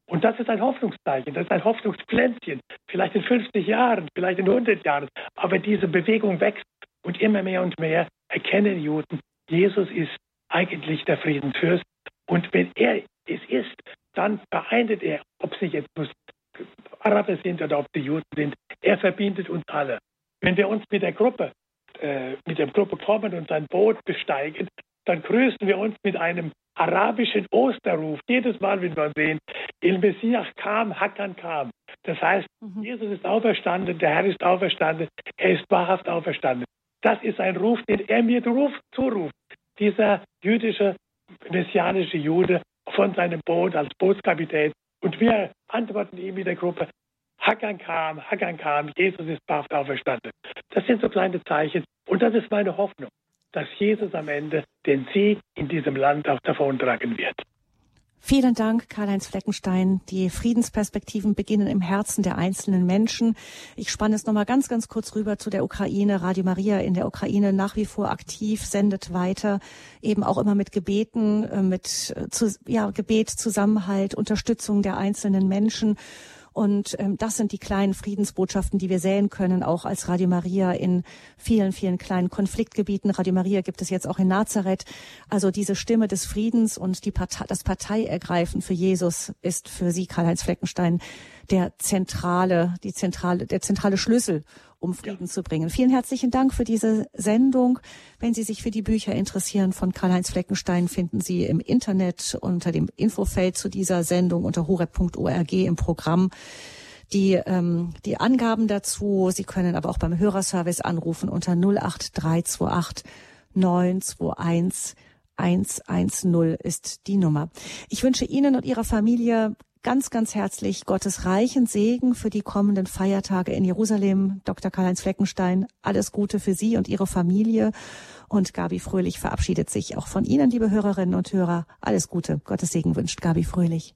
Und das ist ein Hoffnungszeichen, das ist ein Hoffnungspflänzchen. Vielleicht in 50 Jahren, vielleicht in 100 Jahren. Aber diese Bewegung wächst und immer mehr und mehr erkennen Juden, Jesus ist eigentlich der Friedensfürst. Und wenn er es ist, dann vereint er, ob sie jetzt Araber sind oder ob sie Juden sind. Er verbindet uns alle. Wenn wir uns mit der Gruppe, äh, mit der Gruppe kommen und sein Boot besteigen, dann grüßen wir uns mit einem arabischen Osterruf. Jedes Mal, wenn wir sehen, Il Messias kam, Hakan kam. Das heißt, mhm. Jesus ist auferstanden, der Herr ist auferstanden, er ist wahrhaft auferstanden. Das ist ein Ruf, den er mir ruft, zuruft. Dieser jüdische, messianische Jude von seinem Boot als Bootskapitän. Und wir antworten ihm in der Gruppe, Hakan kam, Hakan kam, Jesus ist wahrhaft auferstanden. Das sind so kleine Zeichen. Und das ist meine Hoffnung dass Jesus am Ende den Sieg in diesem Land auch davontragen wird. Vielen Dank, Karl-Heinz Fleckenstein. Die Friedensperspektiven beginnen im Herzen der einzelnen Menschen. Ich spanne es nochmal ganz, ganz kurz rüber zu der Ukraine. Radio Maria in der Ukraine nach wie vor aktiv, sendet weiter, eben auch immer mit Gebeten, äh, mit äh, ja, Gebet, Zusammenhalt, Unterstützung der einzelnen Menschen. Und ähm, das sind die kleinen Friedensbotschaften, die wir säen können, auch als Radio Maria in vielen, vielen kleinen Konfliktgebieten. Radio Maria gibt es jetzt auch in Nazareth. Also diese Stimme des Friedens und die Partei, das Parteiergreifen für Jesus ist für Sie, Karl-Heinz Fleckenstein, der zentrale, die zentrale, der zentrale Schlüssel, um Frieden ja. zu bringen. Vielen herzlichen Dank für diese Sendung. Wenn Sie sich für die Bücher interessieren von Karl-Heinz Fleckenstein, finden Sie im Internet unter dem Infofeld zu dieser Sendung unter horeb.org im Programm die, ähm, die Angaben dazu. Sie können aber auch beim Hörerservice anrufen unter 08328 921 110 ist die Nummer. Ich wünsche Ihnen und Ihrer Familie ganz, ganz herzlich Gottes reichen Segen für die kommenden Feiertage in Jerusalem. Dr. Karl-Heinz Fleckenstein, alles Gute für Sie und Ihre Familie. Und Gabi Fröhlich verabschiedet sich auch von Ihnen, liebe Hörerinnen und Hörer. Alles Gute. Gottes Segen wünscht Gabi Fröhlich.